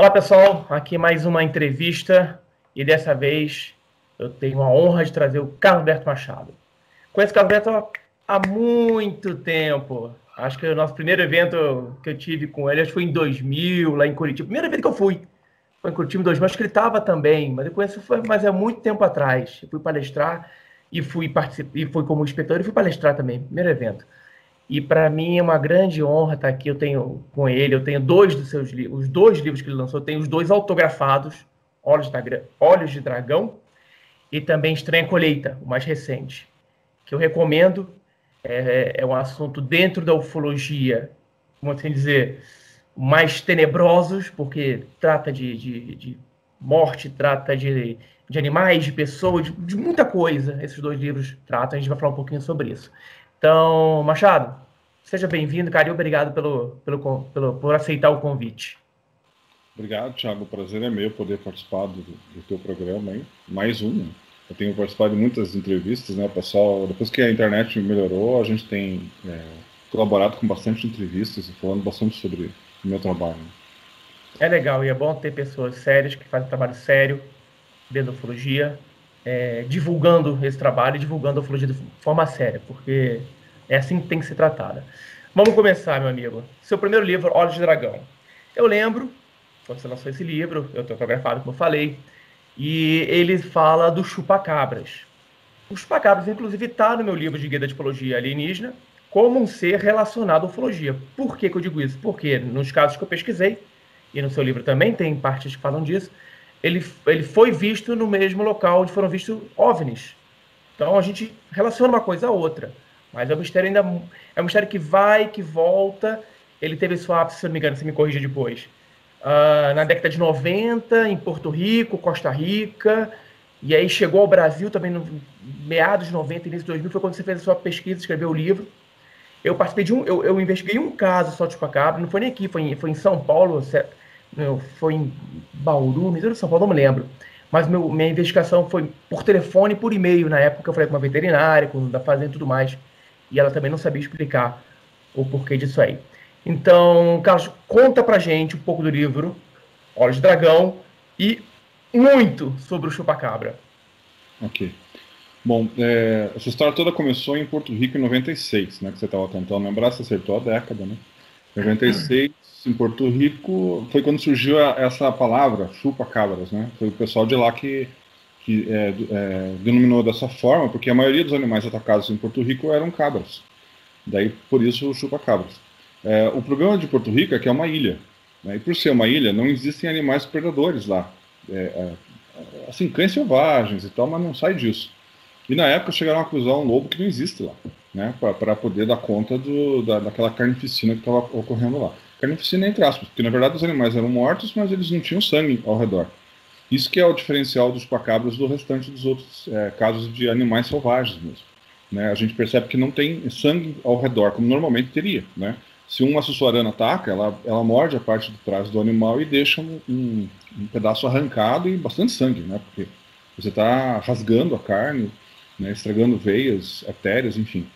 Olá pessoal, aqui mais uma entrevista e dessa vez eu tenho a honra de trazer o Carlos Alberto Machado. Conheço o Carlos Alberto há muito tempo. Acho que o nosso primeiro evento que eu tive com ele acho que foi em 2000, lá em Curitiba. Primeiro evento que eu fui foi em Curitiba em 2000. Acho que ele estava também, mas eu conheço, foi, mas é muito tempo atrás. Eu fui palestrar e fui participar, e fui como inspetor e fui palestrar também, primeiro evento. E para mim é uma grande honra estar aqui. Eu tenho com ele, eu tenho dois dos seus livros, os dois livros que ele lançou, eu tenho os dois autografados, Olhos, da, Olhos de Dragão e também Estranha Colheita, o mais recente, que eu recomendo. É, é um assunto dentro da ufologia, como assim dizer, mais tenebrosos, porque trata de, de, de morte, trata de, de animais, de pessoas, de, de muita coisa. Esses dois livros tratam, a gente vai falar um pouquinho sobre isso. Então, Machado, seja bem-vindo, cara, e obrigado pelo, pelo, pelo, por aceitar o convite. Obrigado, Thiago. O prazer é meu poder participar do, do teu programa aí. Mais um. Eu tenho participado de muitas entrevistas, né, pessoal? Depois que a internet melhorou, a gente tem é, colaborado com bastante entrevistas e falando bastante sobre o meu trabalho. É legal e é bom ter pessoas sérias que fazem trabalho sério ufologia é, divulgando esse trabalho e divulgando a ufologia de forma séria, porque é assim que tem que ser tratada. Vamos começar, meu amigo. Seu primeiro livro, Olhos de Dragão. Eu lembro, quando você lançou esse livro, eu estou autografado, como eu falei, e ele fala do chupacabras. O chupacabras, inclusive, está no meu livro de Guia da Tipologia Alienígena, como um ser relacionado à ufologia. Por que, que eu digo isso? Porque nos casos que eu pesquisei, e no seu livro também tem partes que falam disso, ele, ele foi visto no mesmo local onde foram vistos OVNIs. Então a gente relaciona uma coisa a outra. Mas é um mistério ainda. É um mistério que vai, que volta. Ele teve sua ápice, se não me engano, se me corrija depois. Uh, na década de 90, em Porto Rico, Costa Rica. E aí chegou ao Brasil também no meados de 90, início de 2000, foi quando você fez a sua pesquisa, escreveu o livro. Eu participei de um. Eu, eu investiguei um caso só de chupacabra, não foi nem aqui, foi em, foi em São Paulo, meu, foi em Bauru, de São Paulo, não me lembro. Mas meu, minha investigação foi por telefone e por e-mail. Na época eu falei com uma veterinária, com da fazenda e tudo mais. E ela também não sabia explicar o porquê disso aí. Então, Carlos, conta pra gente um pouco do livro Olhos de Dragão e muito sobre o chupacabra. Ok. Bom, é, essa história toda começou em Porto Rico em 96, né? Que você estava tentando lembrar, você acertou a década, né? 96, em Porto Rico, foi quando surgiu a, essa palavra, chupa-cabras, né? Foi o pessoal de lá que, que é, é, denominou dessa forma, porque a maioria dos animais atacados em Porto Rico eram cabras. Daí, por isso, chupa-cabras. É, o problema de Porto Rico é que é uma ilha. Né? E por ser uma ilha, não existem animais predadores lá. É, é, assim, cães selvagens e tal, mas não sai disso. E na época chegaram a acusar um lobo que não existe lá, né? Para poder dar conta do, da, daquela carnificina que estava ocorrendo lá. Carnificina entre aspas, porque na verdade os animais eram mortos, mas eles não tinham sangue ao redor. Isso que é o diferencial dos pacabras do restante dos outros é, casos de animais selvagens mesmo. Né? A gente percebe que não tem sangue ao redor, como normalmente teria. Né? Se uma sussuarana ataca, ela, ela morde a parte de trás do animal e deixa um, um, um pedaço arrancado e bastante sangue, né? porque você está rasgando a carne, né? estragando veias, artérias, enfim.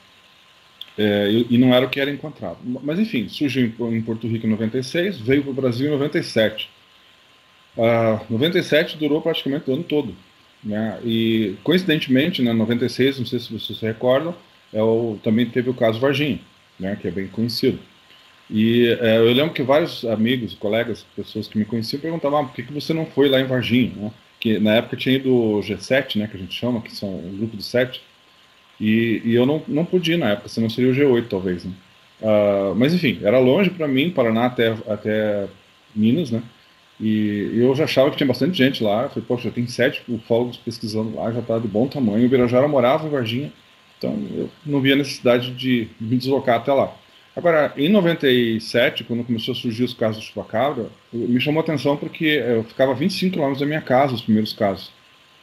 É, e, não era o que era encontrado. Mas enfim, surgiu em, em Porto Rico em 96, veio para o Brasil em 97. Uh, 97 durou praticamente o ano todo. Né? E coincidentemente, em né, 96, não sei se vocês se recordam, é o, também teve o caso Varginha, né, que é bem conhecido. E é, eu lembro que vários amigos, colegas, pessoas que me conheciam perguntavam ah, por que, que você não foi lá em Varginha? Né? Que na época tinha ido o G7, né, que a gente chama, que são o grupo de sete, e, e, eu não, não podia na época, senão seria o G8 talvez, né? Uh, mas enfim, era longe para mim, Paraná até, até Minas, né? E, eu já achava que tinha bastante gente lá. Eu falei, poxa, tem sete ufólogos pesquisando lá, já está de bom tamanho. O Birajara morava em Varginha, então eu não via necessidade de me deslocar até lá. Agora, em 97, quando começou a surgir os casos do chupacabra, me chamou a atenção porque eu ficava 25 km da minha casa, os primeiros casos.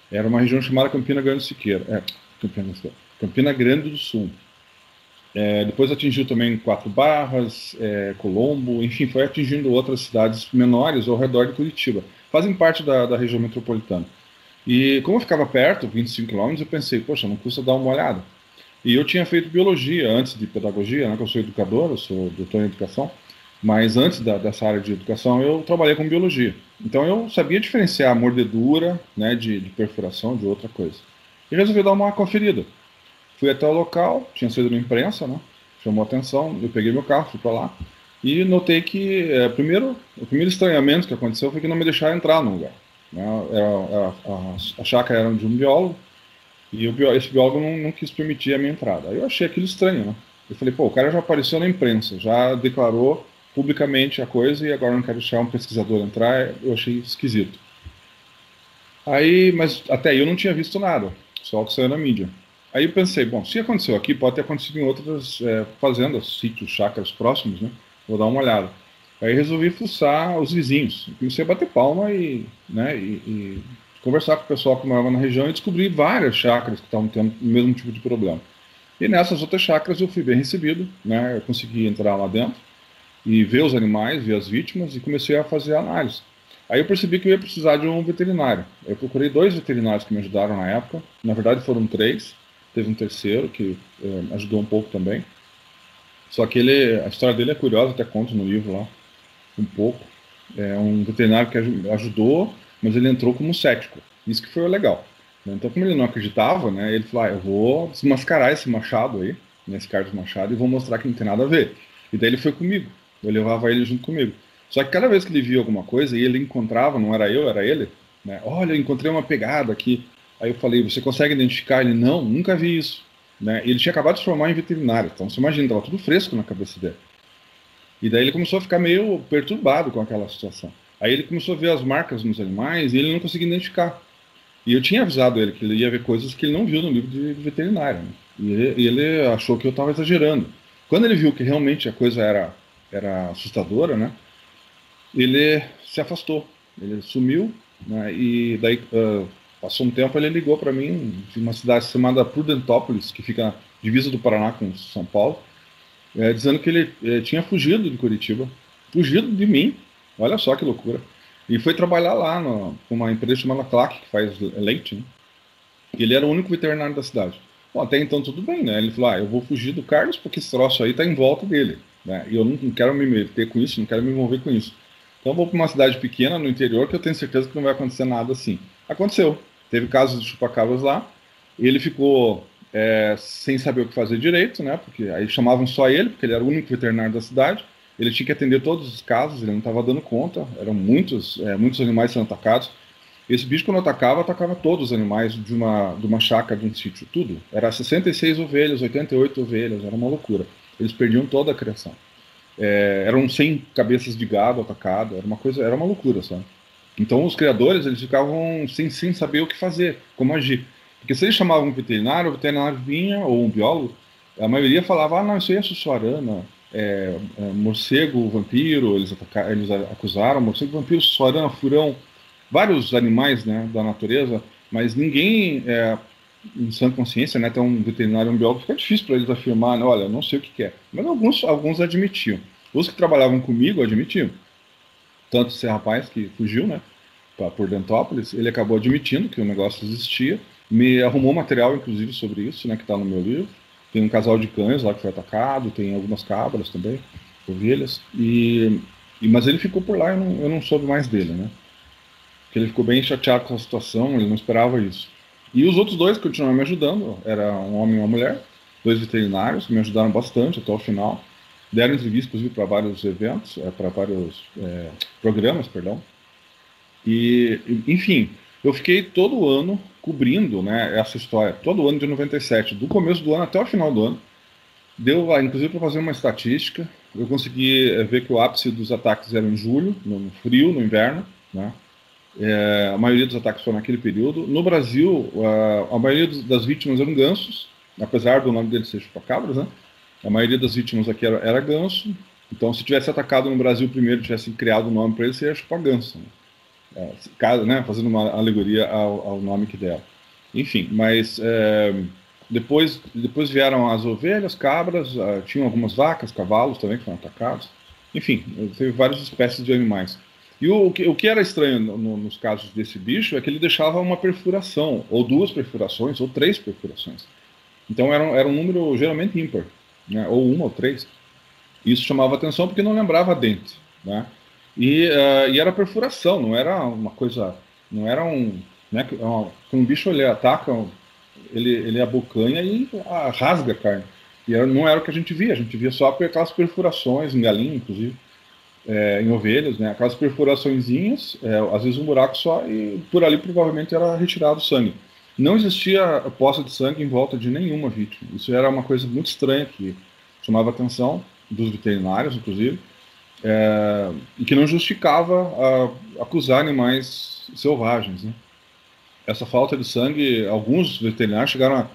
Era uma região chamada Campina Grande Siqueira. É, Campina Siqueira. Campina Grande do Sul. É, depois atingiu também Quatro Barras, é, Colombo, enfim, foi atingindo outras cidades menores ao redor de Curitiba. Fazem parte da, da região metropolitana. E como eu ficava perto, 25 quilômetros, eu pensei, poxa, não custa dar uma olhada. E eu tinha feito biologia antes de pedagogia, né, que eu sou educador, eu sou doutor em educação. Mas antes da, dessa área de educação, eu trabalhei com biologia. Então eu sabia diferenciar mordedura né, de, de perfuração de outra coisa. E resolvi dar uma conferida. Fui até o local, tinha sido na imprensa, né? Chamou atenção, eu peguei meu carro, fui para lá. E notei que, é, primeiro, o primeiro estranhamento que aconteceu foi que não me deixaram entrar no lugar. Né? Era, a, a, chácara era de um biólogo, e o, esse biólogo não, não, quis permitir a minha entrada. Aí eu achei aquilo estranho, né? Eu falei, pô, o cara já apareceu na imprensa, já declarou publicamente a coisa e agora não quero deixar um pesquisador entrar, eu achei esquisito. Aí, mas até aí eu não tinha visto nada, só o que saiu na mídia. Aí eu pensei, bom, se aconteceu aqui, pode ter acontecido em outras é, fazendas, sítios, chácaras próximos, né? Vou dar uma olhada. Aí resolvi fuçar os vizinhos. Comecei a bater palma e, né, e, e conversar com o pessoal que morava na região e descobri várias chácaras que estavam tendo o mesmo tipo de problema. E nessas outras chácaras eu fui bem recebido, né? Eu consegui entrar lá dentro e ver os animais, ver as vítimas e comecei a fazer análise. Aí eu percebi que eu ia precisar de um veterinário. Eu procurei dois veterinários que me ajudaram na época. Na verdade foram três. Teve um terceiro que eh, ajudou um pouco também. Só que ele, a história dele é curiosa, até conto no livro lá um pouco. É um veterinário que ajudou, mas ele entrou como cético. Isso que foi legal. Então, como ele não acreditava, né, ele falou: ah, eu vou desmascarar esse machado aí, nesse Carlos Machado, e vou mostrar que não tem nada a ver. E daí ele foi comigo. Eu levava ele junto comigo. Só que cada vez que ele via alguma coisa e ele encontrava, não era eu, era ele, né? Olha, eu encontrei uma pegada aqui. Aí eu falei, você consegue identificar? Ele, não, nunca vi isso. Né? Ele tinha acabado de se formar em veterinário, então você imagina, estava tudo fresco na cabeça dele. E daí ele começou a ficar meio perturbado com aquela situação. Aí ele começou a ver as marcas nos animais e ele não conseguia identificar. E eu tinha avisado ele que ele ia ver coisas que ele não viu no livro de veterinário. Né? E, ele, ele achou que eu estava exagerando. Quando ele viu que realmente a coisa era era assustadora, né? Ele se afastou, ele sumiu, né? E daí uh, passou um tempo ele ligou para mim de uma cidade chamada Prudentópolis, que fica na divisa do Paraná com São Paulo, é, dizendo que ele é, tinha fugido de Curitiba, fugido de mim, olha só que loucura, e foi trabalhar lá com uma empresa chamada Claque, que faz leite, né? E ele era o único veterinário da cidade. Bom, até então tudo bem, né? Ele falou, ah, eu vou fugir do Carlos porque esse troço aí tá em volta dele. Né? E eu não, não, quero me meter com isso, não quero me envolver com isso. Então eu vou para uma cidade pequena no interior que eu tenho certeza que não vai acontecer nada assim. Aconteceu. Teve casos de chupacabras lá. Ele ficou é, sem saber o que fazer direito, né? Porque aí chamavam só ele, porque ele era o único veterinário da cidade. Ele tinha que atender todos os casos, ele não estava dando conta. Eram muitos, é, muitos animais sendo atacados. Esse bicho, quando atacava, atacava todos os animais de uma, de uma chácara, de um sítio, tudo. Era 66 ovelhas, 88 ovelhas, era uma loucura. Eles perdiam toda a criação. É, eram 100 cabeças de gado atacado, era uma coisa, era uma loucura, sabe? Então os criadores eles ficavam sem, sem saber o que fazer, como agir. Porque se eles chamavam um veterinário, o veterinário vinha, ou um biólogo, a maioria falava, ah, não, isso aí é sussuarana, é, é, morcego, vampiro, eles, eles acusaram, morcego, vampiro, sussuarana, furão, vários animais né, da natureza, mas ninguém é, em sã consciência, né, tem um veterinário, um biólogo, fica difícil para eles afirmar, olha, não sei o que, que é. Mas alguns, alguns admitiam. Os que trabalhavam comigo admitiam. Tanto esse rapaz que fugiu, né, por Dentópolis, ele acabou admitindo que o negócio existia, me arrumou material, inclusive, sobre isso, né, que está no meu livro. Tem um casal de cães lá que foi atacado, tem algumas cabras também, ovelhas, e, e mas ele ficou por lá, eu não, eu não soube mais dele, né. Porque ele ficou bem chateado com a situação, ele não esperava isso. E os outros dois continuaram me ajudando, era um homem e uma mulher, dois veterinários que me ajudaram bastante até o final. Deram entrevista, inclusive, para vários eventos, é, para vários é, programas, perdão. E, enfim, eu fiquei todo ano cobrindo né, essa história, todo ano de 97, do começo do ano até o final do ano. Deu, inclusive, para fazer uma estatística. Eu consegui é, ver que o ápice dos ataques era em julho, no frio, no inverno, né? É, a maioria dos ataques foi naquele período. No Brasil, a, a maioria das vítimas eram gansos, apesar do nome deles ser chupacabras, né? A maioria das vítimas aqui era, era ganso. Então, se tivesse atacado no Brasil primeiro, tivesse criado um nome para ele, seria chupaganso. Né? É, né? Fazendo uma alegoria ao, ao, nome que deram. Enfim, mas é, depois, depois vieram as ovelhas, cabras, uh, tinham algumas vacas, cavalos também que foram atacados. Enfim, teve várias espécies de animais. E o, o que era estranho no, no, nos casos desse bicho é que ele deixava uma perfuração, ou duas perfurações, ou três perfurações. Então era, era um número geralmente ímpar, né? ou uma ou três. Isso chamava atenção porque não lembrava dente, né? E, uh, e era perfuração, não era uma coisa, não era um, né, um bicho ele ataca, ele, ele abocanha e rasga a carne. E era, não era o que a gente via, a gente via só aquelas perfurações, em galinha, inclusive, é, em ovelhas, né, aquelas perfuraçõezinhas, é, às vezes um buraco só, e por ali provavelmente era retirado sangue. Não existia poça de sangue em volta de nenhuma vítima. Isso era uma coisa muito estranha que chamava a atenção dos veterinários, inclusive, é, e que não justificava a, acusar animais selvagens. Né? Essa falta de sangue, alguns veterinários chegaram a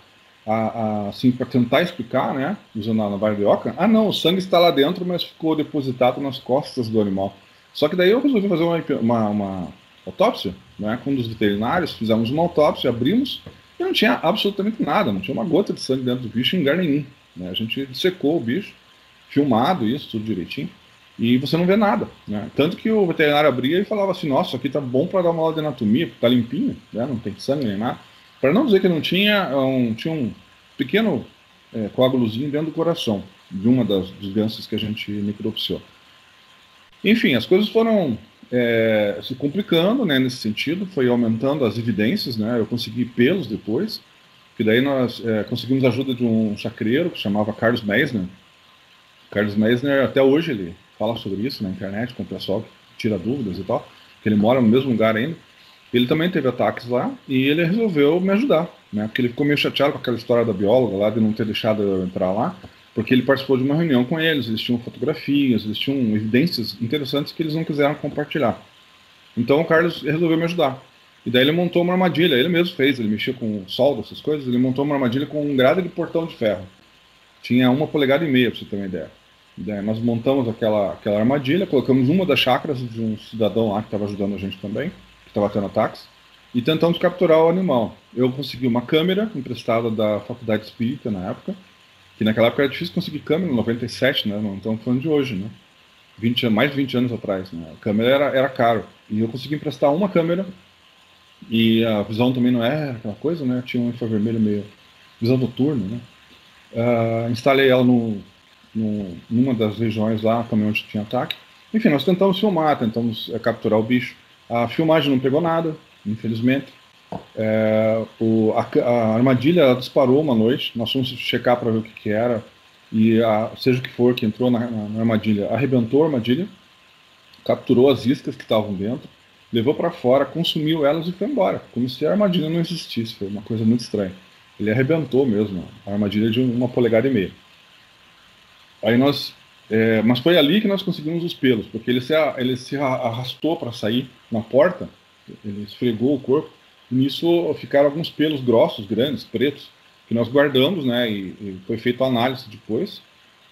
a, a, assim, para tentar explicar, né, usando a navalha de oca, ah não, o sangue está lá dentro, mas ficou depositado nas costas do animal. Só que daí eu resolvi fazer uma, uma, uma autópsia, né, com um dos veterinários, fizemos uma autópsia, abrimos, e não tinha absolutamente nada, não tinha uma gota de sangue dentro do bicho em lugar nenhum. Né? A gente secou o bicho, filmado isso, tudo direitinho, e você não vê nada. Né? Tanto que o veterinário abria e falava assim, nossa, aqui tá bom para dar uma aula de anatomia, porque tá limpinho, né? não tem sangue nem nada. Para não dizer que não tinha, um, tinha um pequeno é, coágulozinho dentro do coração de uma das doenças que a gente necropsiou. Enfim, as coisas foram é, se complicando né, nesse sentido, foi aumentando as evidências, né, eu consegui pelos depois, que daí nós é, conseguimos a ajuda de um chacreiro que chamava Carlos Meisner. Carlos Meisner, até hoje, ele fala sobre isso na internet com o pessoal que tira dúvidas e tal, que ele mora no mesmo lugar ainda. Ele também teve ataques lá e ele resolveu me ajudar, né? Porque ele ficou meio chateado com aquela história da bióloga lá de não ter deixado eu entrar lá, porque ele participou de uma reunião com eles, eles tinham fotografias, eles tinham evidências interessantes que eles não quiseram compartilhar. Então o Carlos resolveu me ajudar. E daí ele montou uma armadilha, ele mesmo fez, ele mexia com solda, essas coisas, ele montou uma armadilha com um grade de portão de ferro. Tinha uma polegada e meia, para você ter uma ideia. Daí nós montamos aquela, aquela armadilha, colocamos uma das chácaras de um cidadão lá que estava ajudando a gente também estava tendo ataques, e tentamos capturar o animal. Eu consegui uma câmera emprestada da Faculdade Espírita na época, que naquela época era difícil conseguir câmera, 97, né? Não estamos falando de hoje, né? 20, mais de 20 anos atrás, né? A câmera era, era caro. E eu consegui emprestar uma câmera, e a visão também não era aquela coisa, né? Tinha um infravermelho meio. visão noturna, né? Uh, instalei ela no, no, numa das regiões lá, também onde tinha ataque. Enfim, nós tentamos filmar, tentamos é, capturar o bicho. A filmagem não pegou nada, infelizmente. É, o, a, a, armadilha disparou uma noite, nós fomos checar para ver o que, que era, e a, seja o que for que entrou na, na, armadilha, arrebentou a armadilha, capturou as iscas que estavam dentro, levou para fora, consumiu elas e foi embora, como se a armadilha não existisse. Foi uma coisa muito estranha. Ele arrebentou mesmo a armadilha de uma polegada e meia. Aí nós é, mas foi ali que nós conseguimos os pelos, porque ele se, ele se arrastou para sair na porta, ele esfregou o corpo, nisso ficaram alguns pelos grossos, grandes, pretos, que nós guardamos, né, e, e foi feita análise depois.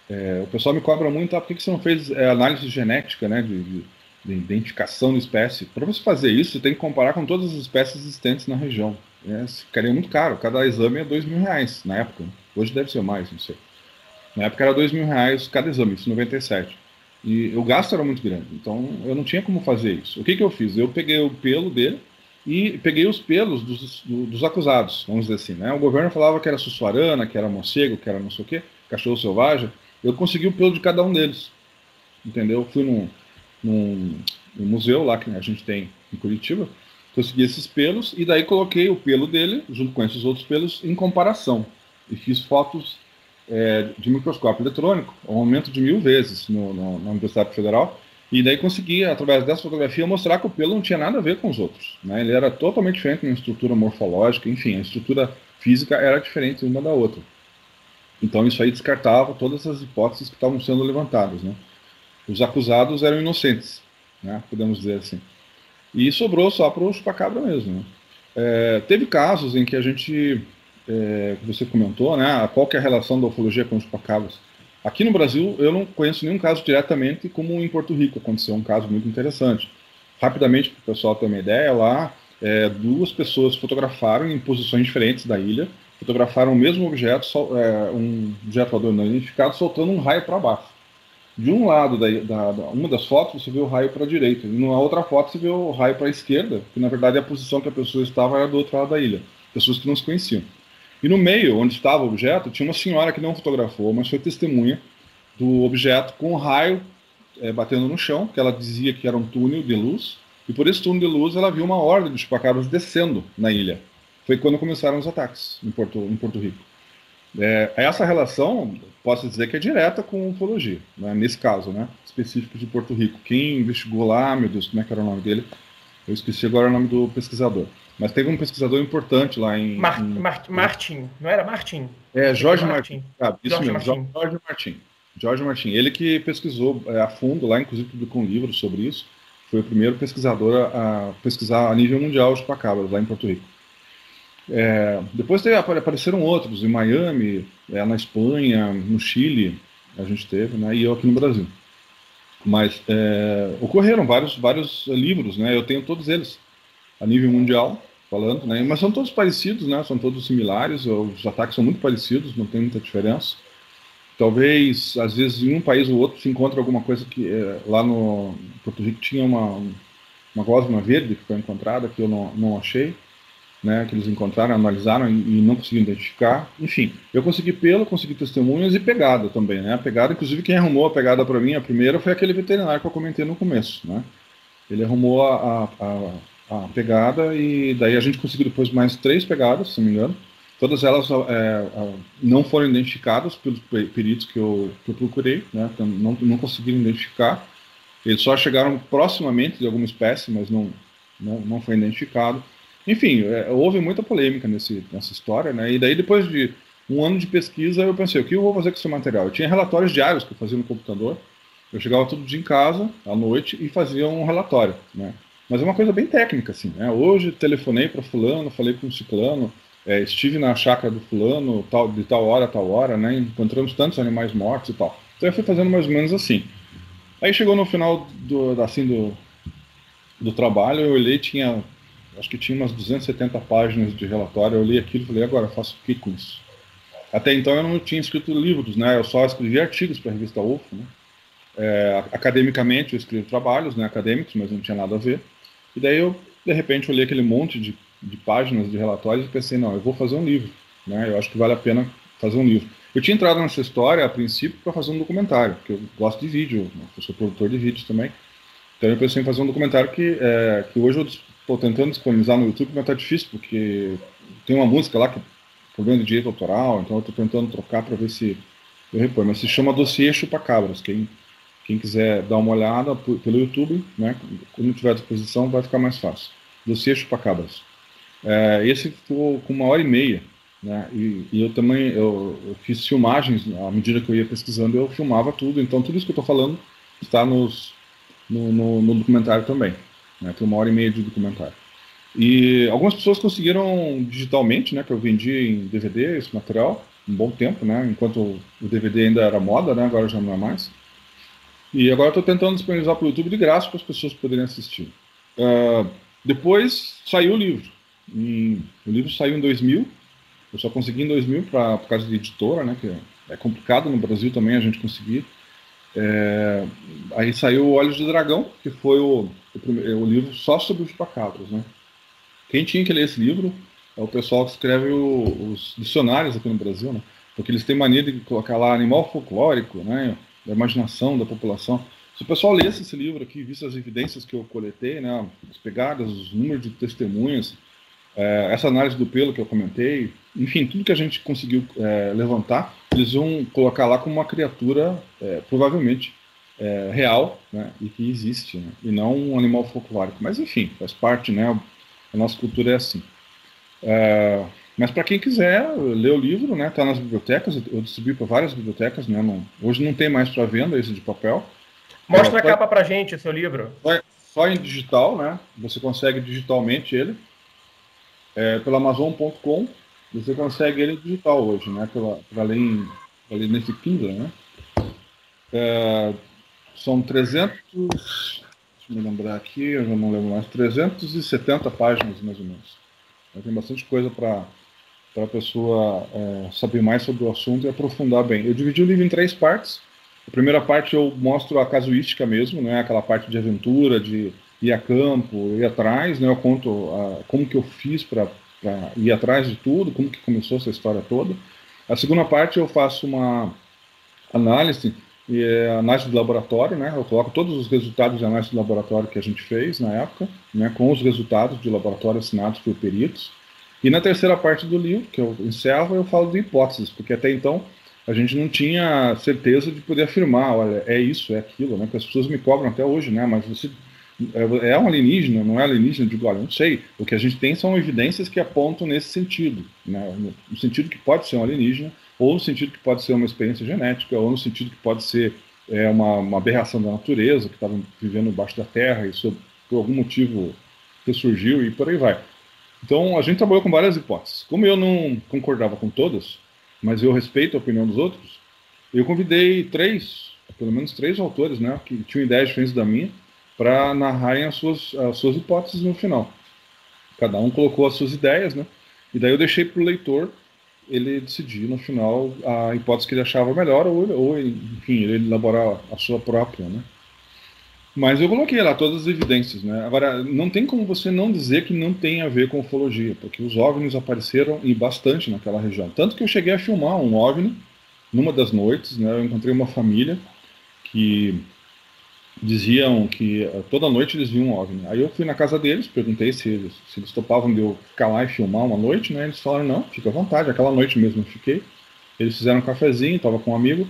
É, o pessoal me cobra muito, ah, por que, que você não fez é, análise genética, né, de, de, de identificação de espécie? Para você fazer isso, você tem que comparar com todas as espécies existentes na região. É, ficaria muito caro, cada exame é dois mil reais na época. Hoje deve ser mais, não sei. Na época era dois mil reais cada exame, isso em 97. E o gasto era muito grande, então eu não tinha como fazer isso. O que, que eu fiz? Eu peguei o pelo dele e peguei os pelos dos, dos acusados, vamos dizer assim. Né? O governo falava que era sussuarana, que era morcego, que era não sei o quê, cachorro selvagem. Eu consegui o pelo de cada um deles, entendeu? Eu fui num, num, num museu lá que a gente tem em Curitiba, consegui esses pelos e daí coloquei o pelo dele, junto com esses outros pelos, em comparação. E fiz fotos é, de microscópio eletrônico, um aumento de mil vezes no, no, na Universidade Federal, e daí consegui, através dessa fotografia, mostrar que o pelo não tinha nada a ver com os outros. Né? Ele era totalmente diferente na estrutura morfológica, enfim, a estrutura física era diferente uma da outra. Então isso aí descartava todas as hipóteses que estavam sendo levantadas. Né? Os acusados eram inocentes, né? podemos dizer assim. E sobrou só para o chupacabra mesmo. Né? É, teve casos em que a gente é, você comentou, né? Qual que é a relação da ufologia com os chupacabras? Aqui no Brasil, eu não conheço nenhum caso diretamente, como em Porto Rico aconteceu um caso muito interessante. Rapidamente, para o pessoal ter uma ideia, lá é, duas pessoas fotografaram em posições diferentes da ilha, fotografaram o mesmo objeto, é, um objeto voador não identificado, soltando um raio para baixo. De um lado da, da, da, uma das fotos você vê o raio para a direita, e na outra foto você vê o raio para a esquerda, que na verdade a posição que a pessoa estava era do outro lado da ilha. Pessoas que não se conheciam. E no meio, onde estava o objeto, tinha uma senhora que não fotografou, mas foi testemunha do objeto com um raio é, batendo no chão, que ela dizia que era um túnel de luz, e por esse túnel de luz ela viu uma horda de chupacabras descendo na ilha. Foi quando começaram os ataques em Porto, em Porto Rico. É, essa relação, posso dizer que é direta com ufologia, né, nesse caso, né, específico de Porto Rico. Quem investigou lá, meu Deus, como é que era o nome dele? Eu esqueci agora o nome do pesquisador. Mas teve um pesquisador importante lá em. Mar, em... Mar, Martin, não era Martin? É, Jorge Martin. Martin. Ah, isso Jorge mesmo, Martin. Jorge Martin. Jorge Martin. Ele que pesquisou é, a fundo lá, inclusive publicou um livro sobre isso. Foi o primeiro pesquisador a, a pesquisar a nível mundial os chupacabras lá em Porto Rico. É, depois teve, apareceram outros, em Miami, é, na Espanha, no Chile, a gente teve, né, e eu aqui no Brasil. Mas é, ocorreram vários, vários livros, né, eu tenho todos eles a nível mundial, falando, né, mas são todos parecidos, né, são todos similares, os ataques são muito parecidos, não tem muita diferença. Talvez, às vezes, em um país ou outro se encontra alguma coisa que é, lá no Porto Rico tinha uma, uma gosma verde que foi encontrada, que eu não, não achei né, que eles encontraram, analisaram e, e, não conseguiram identificar. Enfim, eu consegui pelo, consegui testemunhas e pegada também, né? A pegada, inclusive, quem arrumou a pegada para mim, a primeira, foi aquele veterinário que eu comentei no começo, né? Ele arrumou a, a, a pegada e daí a gente conseguiu depois mais três pegadas, se não me engano. Todas elas é, não foram identificadas pelos peritos que eu, que eu procurei, né? Então, não, não conseguiram identificar. Eles só chegaram proximamente de alguma espécie, mas não, não, não foi identificado. Enfim, é, houve muita polêmica nesse, nessa história, né? E daí, depois de um ano de pesquisa, eu pensei, o que eu vou fazer com esse material? Eu tinha relatórios diários que eu fazia no computador. Eu chegava todo dia em casa, à noite, e fazia um relatório, né? Mas é uma coisa bem técnica, assim, né? Hoje telefonei para fulano, falei com o ciclano, é, estive na chácara do fulano, tal, de tal hora a tal hora, né? Encontramos tantos animais mortos e tal. Então eu fui fazendo mais ou menos assim. Aí chegou no final do, assim, do, do trabalho, eu olhei, tinha acho que tinha umas 270 páginas de relatório. Eu li aquilo e falei, agora faço o que com isso? Até então eu não tinha escrito livros, né? Eu só escrevi artigos para a revista UFO, né? É, academicamente eu escrevo trabalhos, né? Acadêmicos, mas não tinha nada a ver. E daí eu, de repente, olhei aquele monte de, de páginas de relatórios e pensei, não, eu vou fazer um livro, né? Eu acho que vale a pena fazer um livro. Eu tinha entrado nessa história a princípio para fazer um documentário, porque eu gosto de vídeo, né? eu sou produtor de vídeos também. Então eu pensei em fazer um documentário que, é, que hoje eu Estou tentando disponibilizar no YouTube, mas tá difícil, porque tem uma música lá que problema de direito autoral, então eu estou tentando trocar para ver se eu reponho. Mas se chama Dossiê Chupacabras. Quem, quem quiser dar uma olhada pelo YouTube, né, quando tiver à disposição, vai ficar mais fácil. Dossiê Chupacabras. É, esse ficou com uma hora e meia. Né, e, e eu também eu, eu, fiz filmagens, à medida que eu ia pesquisando, eu filmava tudo. Então, tudo isso que eu estou falando está nos, no, no, no documentário também. Né? Tem uma hora e meia de documentário. E algumas pessoas conseguiram digitalmente, né? Que eu vendi em DVD esse material um bom tempo, né? Enquanto o DVD ainda era moda, né? Agora já não é mais. E agora estou tentando disponibilizar para o YouTube de graça para as pessoas poderem assistir. Uh, depois saiu o livro. O livro saiu em 2000. Eu só consegui em 2000 pra, por causa de editora, né? Que é complicado no Brasil também a gente conseguir. É, aí saiu Olhos de Dragão, que foi o, o, o, livro só sobre os chupacabras, né? Quem tinha que ler esse livro é o pessoal que escreve o, os dicionários aqui no Brasil, né? Porque eles têm mania de colocar lá animal folclórico, né? Da imaginação da população. Se o pessoal lesse esse livro aqui, visse as evidências que eu coletei, né? As pegadas, os números de testemunhas, é, essa análise do pelo que eu comentei, enfim, tudo que a gente conseguiu é, levantar, eles vão colocar lá como uma criatura é, provavelmente é, real né, e que existe, né, e não um animal folclórico. Mas enfim, faz parte, né? A nossa cultura é assim. Mas para quem quiser ler o livro, né, tá nas bibliotecas. Eu distribuí para várias bibliotecas, né? Não, hoje não tem mais para venda esse de papel. Mostra é, a capa para gente, o seu livro. Só, só, em digital, né? Você consegue digitalmente ele. É, pela Amazon.com você consegue ele digital hoje, né? Para ler, ler nesse Kindle, né? É, são 300, deixa eu me lembrar aqui, eu já não lembro mais, 370 páginas mais ou menos. Tem bastante coisa para para a pessoa é, saber mais sobre o assunto e aprofundar bem. Eu dividi o livro em três partes. A primeira parte eu mostro a casuística mesmo, né, aquela parte de aventura, de ir a campo, ir atrás, né, eu conto a, como que eu fiz para ir atrás de tudo, como que começou essa história toda. A segunda parte eu faço uma análise e é análise de laboratório, né? Eu coloco todos os resultados de análise de laboratório que a gente fez na época, né? Com os resultados de laboratório assinados por peritos. E na terceira parte do livro, que eu encerro, eu falo de hipóteses, porque até então a gente não tinha certeza de poder afirmar, olha, é isso, é aquilo, né? Porque as pessoas me cobram até hoje, né? Mas você é, é um alienígena, não é alienígena? Eu digo, olha, não sei. O que a gente tem são evidências que apontam nesse sentido, né? No sentido que pode ser um alienígena, ou no sentido que pode ser uma experiência genética, ou no sentido que pode ser é, uma, uma aberração da natureza, que estava vivendo embaixo da Terra, e isso por algum motivo ressurgiu e por aí vai. Então a gente trabalhou com várias hipóteses. Como eu não concordava com todas, mas eu respeito a opinião dos outros, eu convidei três, pelo menos três autores, né, que tinham ideias diferentes da minha, para narrarem as suas, as suas hipóteses no final. Cada um colocou as suas ideias, né? E daí eu deixei para o leitor ele decidir no final a hipótese que ele achava melhor ou, ou enfim, ele elaborar a sua própria, né? Mas eu coloquei lá todas as evidências, né? Agora, não tem como você não dizer que não tem a ver com ufologia, porque os OVNIs apareceram e bastante naquela região. Tanto que eu cheguei a filmar um OVNI numa das noites, né? Eu encontrei uma família que diziam que eh, toda noite eles viam um OVNI. Aí eu fui na casa deles, perguntei se eles, se eles topavam de eu ficar lá e filmar uma noite, né? Eles falaram, não, fica à vontade, aquela noite mesmo eu fiquei. Eles fizeram um cafezinho, estava com um amigo,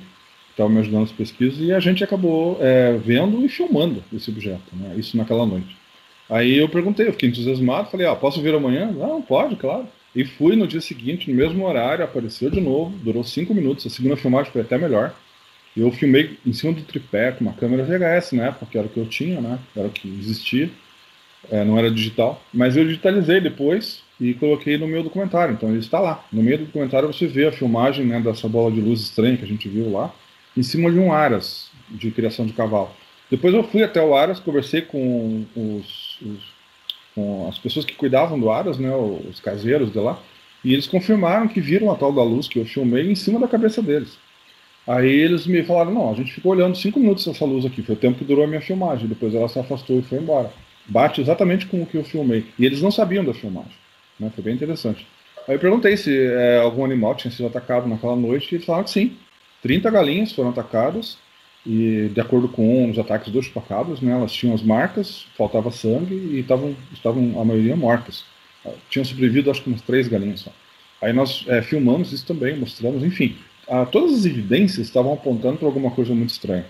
estava me ajudando nas pesquisas, e a gente acabou é, vendo e filmando esse objeto, né? Isso naquela noite. Aí eu perguntei, eu fiquei entusiasmado, falei, ah, posso vir amanhã? Não, pode, claro. E fui no dia seguinte, no mesmo horário, apareceu de novo, durou cinco minutos, a segunda filmagem foi até melhor. Eu filmei em cima do tripé com uma câmera VHS na época, que era o que eu tinha, né? Era o que existia. É, não era digital. Mas eu digitalizei depois e coloquei no meu documentário. Então ele está lá. No meio do documentário você vê a filmagem né, dessa bola de luz estranha que a gente viu lá, em cima de um aras de criação de cavalo. Depois eu fui até o aras, conversei com, os, os, com as pessoas que cuidavam do aras, né, os caseiros de lá, e eles confirmaram que viram a tal da luz que eu filmei em cima da cabeça deles. Aí eles me falaram, não, a gente ficou olhando cinco minutos essa luz aqui, foi o tempo que durou a minha filmagem, depois ela se afastou e foi embora. Bate exatamente com o que eu filmei. E eles não sabiam da filmagem. Né? Foi bem interessante. Aí eu perguntei se é, algum animal tinha sido atacado naquela noite, e eles falaram que sim. 30 galinhas foram atacadas, e de acordo com os ataques dos chupacabras, né, elas tinham as marcas, faltava sangue e tavam, estavam a maioria mortas. Tinham sobrevivido acho que umas três galinhas só. Aí nós é, filmamos isso também, mostramos, enfim ah, todas as evidências estavam apontando para alguma coisa muito estranha.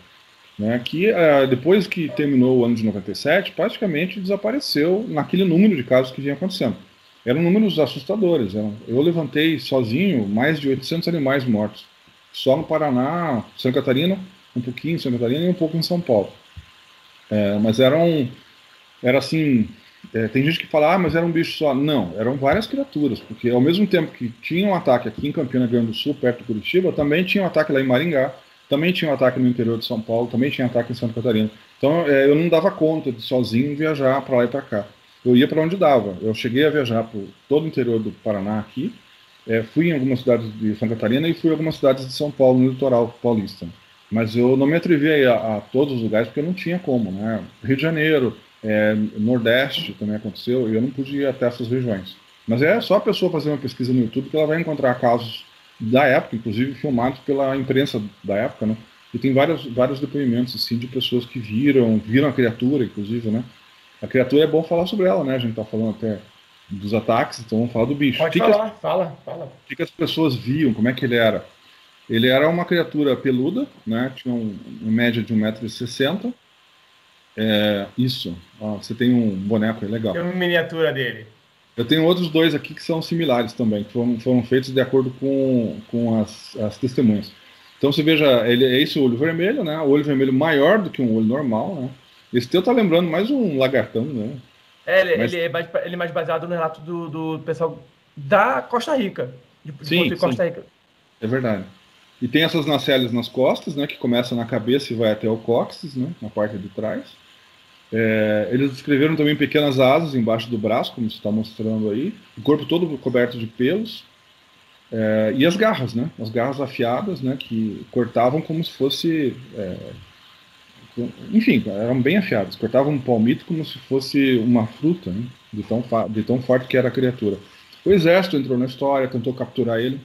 Né, que ah, depois que terminou o ano de 97, praticamente desapareceu naquele número de casos que vinha acontecendo. Eram números assustadores. Eram, eu levantei sozinho mais de 800 animais mortos. Só no Paraná, Santa Catarina, um pouquinho em Santa Catarina e um pouco em São Paulo. É, mas eram, era assim, é, tem gente que fala, ah, mas era um bicho só. Não, eram várias criaturas, porque ao mesmo tempo que tinha um ataque aqui em Campina Grande do Sul, perto de Curitiba, também tinha um ataque lá em Maringá, também tinha um ataque no interior de São Paulo, também tinha um ataque em Santa Catarina. Então é, eu não dava conta de sozinho viajar para lá e para cá. Eu ia para onde dava. Eu cheguei a viajar por todo o interior do Paraná aqui, é, fui em algumas cidades de Santa Catarina e fui em algumas cidades de São Paulo, no litoral paulista. Mas eu não me atrevi a, a, todos os lugares porque não tinha como, né? Rio de Janeiro, é, Nordeste também aconteceu, e eu não pude ir até essas regiões. Mas é só a pessoa fazer uma pesquisa no YouTube que ela vai encontrar casos da época, inclusive filmados pela imprensa da época, né? E tem vários, vários depoimentos, assim, de pessoas que viram, viram a criatura, inclusive, né? A criatura é bom falar sobre ela, né? A gente tá falando até dos ataques, então vamos falar do bicho. Pode que falar, que as, fala, fala. O que, que as pessoas viam, como é que ele era? Ele era uma criatura peluda, né? Tinha um, uma média de 1,60m, é, isso. Você tem um boneco aí, legal. Tem uma miniatura dele. Eu tenho outros dois aqui que são similares também, que foram, foram feitos de acordo com, com as, as testemunhas. Então você veja, ele é esse olho vermelho, né? O olho vermelho maior do que um olho normal, né? Esse teu tá lembrando mais um lagartão, né? É, ele, Mas... ele, é, mais, ele é mais baseado no relato do, do pessoal da Costa Rica. De, sim, de Costa Rica. É verdade. E tem essas nacelles nas costas, né? Que começa na cabeça e vai até o cóccix, né? Na parte de trás. É, eles descreveram também pequenas asas embaixo do braço, como está mostrando aí, o corpo todo coberto de pelos, é, e as garras, né? As garras afiadas, né? Que cortavam como se fosse. É, enfim, eram bem afiadas, cortavam um palmito como se fosse uma fruta, né? de, tão, de tão forte que era a criatura. O exército entrou na história, tentou capturar ele.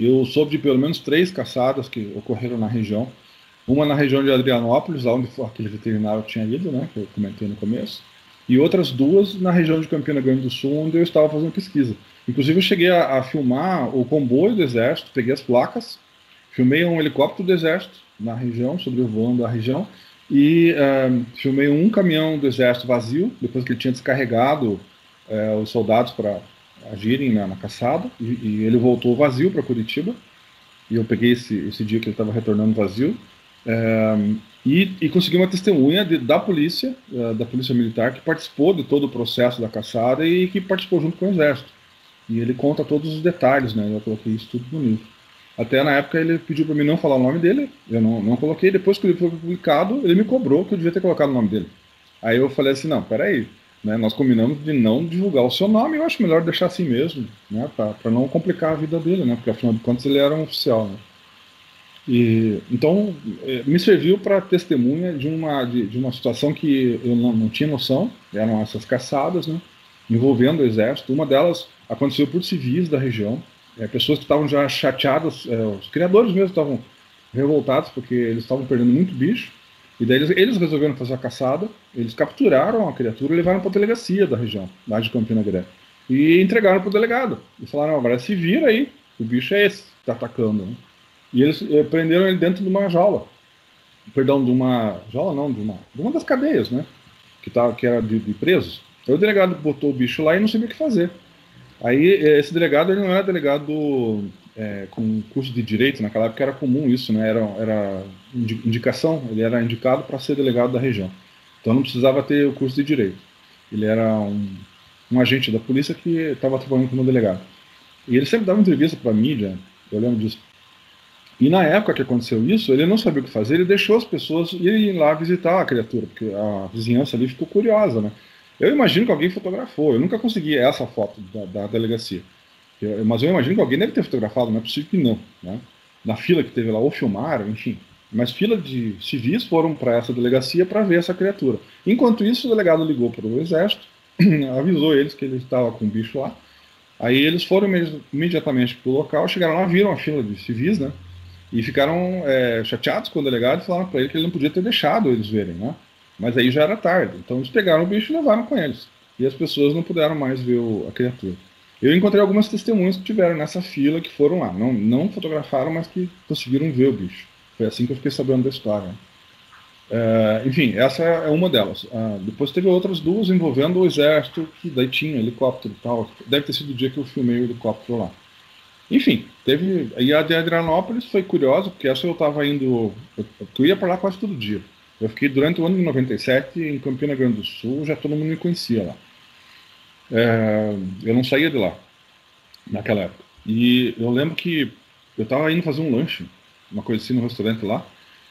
Eu soube de pelo menos três caçadas que ocorreram na região uma na região de Adrianópolis, onde aquele veterinário tinha ido, né, que eu comentei no começo, e outras duas na região de Campina Grande do Sul, onde eu estava fazendo pesquisa. Inclusive, eu cheguei a, a filmar o comboio do Exército, peguei as placas, filmei um helicóptero do Exército na região, sobrevoando a região, e uh, filmei um caminhão do Exército vazio, depois que ele tinha descarregado uh, os soldados para agirem na, na caçada, e, e, ele voltou vazio para Curitiba, e eu peguei esse, esse dia que ele estava retornando vazio, uh, e, e, consegui uma testemunha de, da polícia, da polícia militar, que participou de todo o processo da caçada e que participou junto com o Exército. E ele conta todos os detalhes, né? Eu coloquei isso tudo no livro. Até na época ele pediu para mim não falar o nome dele, eu não, não coloquei. Depois que livro foi publicado, ele me cobrou que eu devia ter colocado o nome dele. Aí eu falei assim: não, peraí, né, nós combinamos de não divulgar o seu nome, eu acho melhor deixar assim mesmo, né, para não complicar a vida dele, né, porque afinal de contas ele era um oficial. Né. E, então, eh, me serviu para testemunha de uma, de, de, uma situação que eu não, não tinha noção, eram essas caçadas, né, envolvendo o exército. Uma delas aconteceu por civis da região, é, pessoas que estavam já chateadas, é, os criadores mesmo estavam revoltados porque eles estavam perdendo muito bicho. E daí eles, eles, resolveram fazer a caçada, eles capturaram a criatura e levaram para a delegacia da região, lá de Campina Grande. E entregaram para o delegado. E falaram: agora se vira aí, o bicho é esse que está atacando. Né? E eles eh, prenderam ele dentro de uma jaula. Perdão, de uma. Jaula não, de uma, de uma das cadeias, né? Que, tá, que era de, de presos. Aí o delegado botou o bicho lá e não sabia o que fazer. Aí esse delegado ele não era delegado é, com curso de direito, naquela época era comum isso, né? Era, era indicação, ele era indicado para ser delegado da região. Então não precisava ter o curso de direito. Ele era um, um agente da polícia que estava trabalhando como delegado. E ele sempre dava entrevista para a mídia, eu lembro disso. E na época que aconteceu isso, ele não sabia o que fazer, ele deixou as pessoas irem lá visitar a criatura, porque a vizinhança ali ficou curiosa, né? Eu imagino que alguém fotografou. Eu nunca consegui essa foto da, da delegacia. Eu, mas eu imagino que alguém deve ter fotografado, não é possível que não. Né? Na fila que teve lá, ou filmaram, enfim. Mas fila de civis foram para essa delegacia para ver essa criatura. Enquanto isso, o delegado ligou para o exército, avisou eles que ele estava com o bicho lá. Aí eles foram imediatamente para o local, chegaram lá, viram a fila de civis, né? E ficaram é, chateados com o delegado e falaram para ele que ele não podia ter deixado eles verem, né? Mas aí já era tarde. Então eles pegaram o bicho e levaram com eles. E as pessoas não puderam mais ver o, a criatura. Eu encontrei algumas testemunhas que tiveram nessa fila que foram lá. Não, não fotografaram, mas que conseguiram ver o bicho. Foi assim que eu fiquei sabendo da história. É, enfim, essa é uma delas. Ah, depois teve outras duas envolvendo o exército, que daí tinha helicóptero e tal. Deve ter sido o dia que eu filmei o helicóptero lá. Enfim, teve. E a de Adrianópolis foi curiosa, porque essa eu estava indo. Eu, eu ia para lá quase todo dia. Eu fiquei durante o ano de 97 em Campina Grande do Sul, já todo mundo me conhecia lá. É, eu não saía de lá naquela época. E eu lembro que eu estava indo fazer um lanche, uma coisa assim no restaurante lá,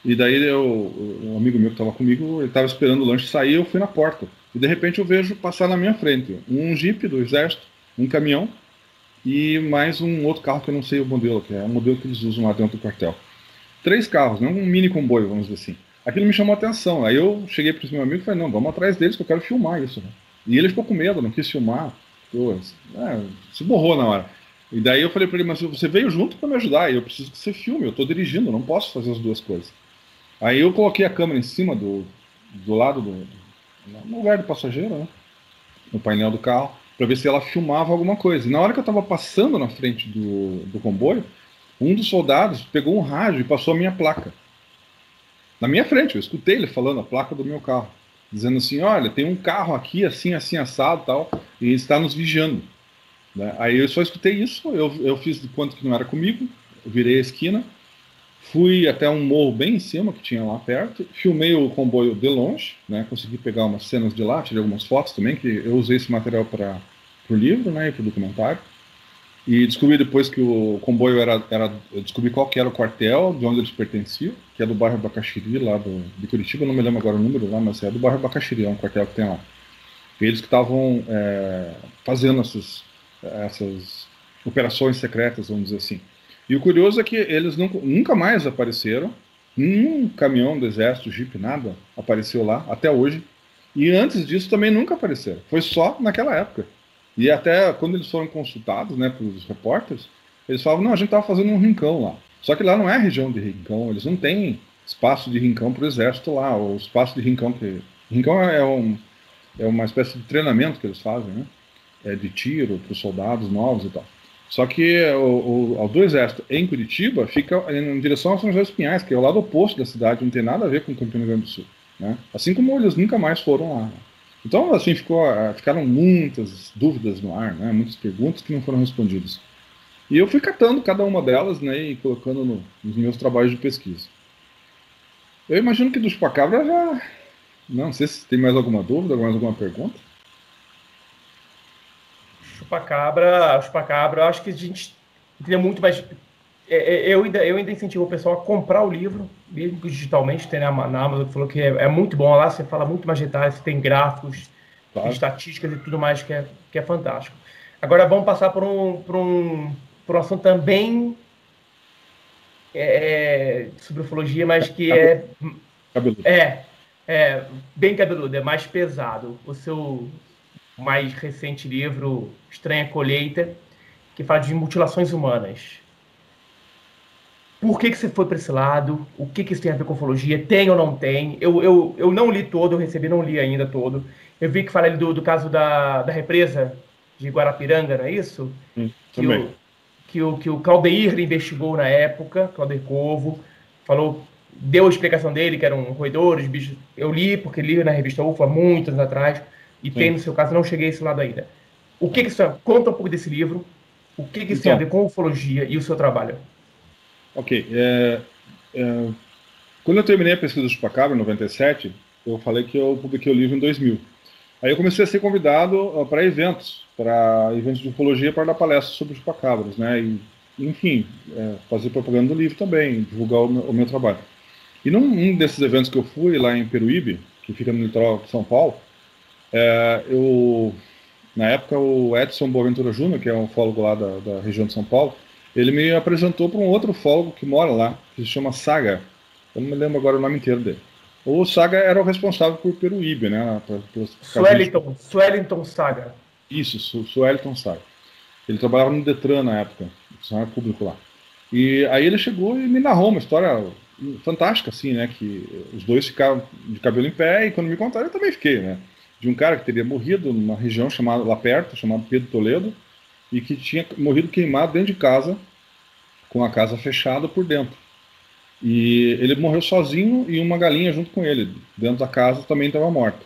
e daí eu, um amigo meu que estava comigo, ele estava esperando o lanche sair, eu fui na porta. E de repente eu vejo passar na minha frente um Jeep do Exército, um caminhão e mais um outro carro que eu não sei o modelo, que é o modelo que eles usam lá dentro do quartel. Três carros, não um mini comboio, vamos dizer assim aquilo me chamou a atenção. Aí eu cheguei para esse meu amigo e falei, não, vamos atrás deles que eu quero filmar isso. Né? E ele ficou com medo, não quis filmar. É, se borrou na hora. E daí eu falei para ele, mas você veio junto para me ajudar, eu preciso que você filme, eu estou dirigindo, não posso fazer as duas coisas. Aí eu coloquei a câmera em cima do, do lado do, no lugar do passageiro, né? no painel do carro, para ver se ela filmava alguma coisa. E na hora que eu estava passando na frente do, do comboio, um dos soldados pegou um rádio e passou a minha placa na minha frente. Eu escutei ele falando a placa do meu carro, dizendo assim: olha, tem um carro aqui, assim, assim, assado tal, e está nos vigiando. Né? Aí eu só escutei isso, eu, eu fiz de conta que não era comigo, virei a esquina, fui até um morro bem em cima que tinha lá perto, filmei o comboio de longe, né? consegui pegar umas cenas de lá, tirei algumas fotos também, que eu usei esse material para o livro né, e para o documentário. E descobri depois que o comboio era, era. descobri qual que era o quartel, de onde eles pertenciam, que é do bairro Bacaxiri, lá do, de Curitiba, não me lembro agora o número lá, mas é do bairro Bacaxiri, é um quartel que tem lá. E eles que estavam é, fazendo essas, essas operações secretas, vamos dizer assim. E o curioso é que eles nunca, nunca mais apareceram, nenhum caminhão do exército, Jeep, nada, apareceu lá, até hoje. E antes disso também nunca apareceram. Foi só naquela época. E até quando eles foram consultados, né, pelos repórteres, eles falavam, não, a gente estava fazendo um rincão lá. Só que lá não é região de rincão, eles não têm espaço de rincão para o exército lá, o espaço de rincão que rincão é um é uma espécie de treinamento que eles fazem, né? É de tiro para os soldados novos e tal. Só que o, o, o, do exército em Curitiba fica em direção a São José dos Pinhais, que é o lado oposto da cidade, não tem nada a ver com Campina Grande do Sul. Né? Assim como eles nunca mais foram lá. Então, assim, ficou, eh, ficaram muitas dúvidas no ar, né? muitas perguntas que não foram respondidas. E eu fui catando cada uma delas né, e colocando no, nos meus trabalhos de pesquisa. Eu imagino que do chupacabra já. Não sei se tem mais alguma dúvida, mais alguma pergunta. Chupacabra, chupacabra, acho que a gente teria muito mais. É, é, eu ainda, eu ainda incentivo o pessoal a comprar o livro, mesmo digitalmente, tem na, na Amazon, que falou que é, é, muito bom lá, você fala muito mais detalhes, você tem gráficos, claro. estatísticas e tudo mais que é, que é fantástico. Agora vamos passar por um, por um, por um assunto também é, sobre ufologia, mas que é, cabeludo. é, é bem cabeludo, é mais pesado. O seu mais recente livro, Estranha Colheita, que fala de mutilações humanas. Por que, que você foi para esse lado? O que, que isso tem a ver com ufologia? Tem ou não tem? Eu, eu, eu não li todo, eu recebi, não li ainda todo. Eu vi que fala do, do caso da, da represa de Guarapiranga, não é isso? Hum, que, o, que, o, que o Claudeir investigou na época, Claudeir Corvo, falou, deu a explicação dele, que eram roedores, bichos. Eu li, porque li na revista UFO há muitos anos atrás, e Sim. tem no seu caso, não cheguei a esse lado ainda. O que, que isso é? Conta um pouco desse livro, o que, que isso então, tem a ver com ufologia e o seu trabalho? Ok. É, é, quando eu terminei a pesquisa do Chupacabra, em 97, eu falei que eu publiquei o livro em 2000. Aí eu comecei a ser convidado uh, para eventos, para eventos de ufologia, para dar palestras sobre chupacabras, né? E, enfim, é, fazer propaganda do livro também, divulgar o meu, o meu, trabalho. E num desses eventos que eu fui, lá em Peruíbe, que fica no litoral de São Paulo, é, eu, na época, o Edson Boaventura Júnior, que é um ufólogo lá da, da região de São Paulo, ele me apresentou para um outro ufólogo que mora lá, que se chama Saga. Eu não me lembro agora o nome inteiro dele. O Saga era o responsável por Peruíbe, né? Swellington, Swellington Saga. Isso, Swellington Saga. Ele trabalhava no Detran na época, funcionário público lá. E aí ele chegou e me narrou uma história fantástica, assim, né? Que os dois ficaram de cabelo em pé e quando me contaram eu também fiquei, né? De um cara que teria morrido numa região chamada lá perto, chamado Pedro Toledo, e que tinha morrido queimado dentro de casa, com a casa fechada por dentro. E ele morreu sozinho e uma galinha junto com ele, dentro da casa também estava morta.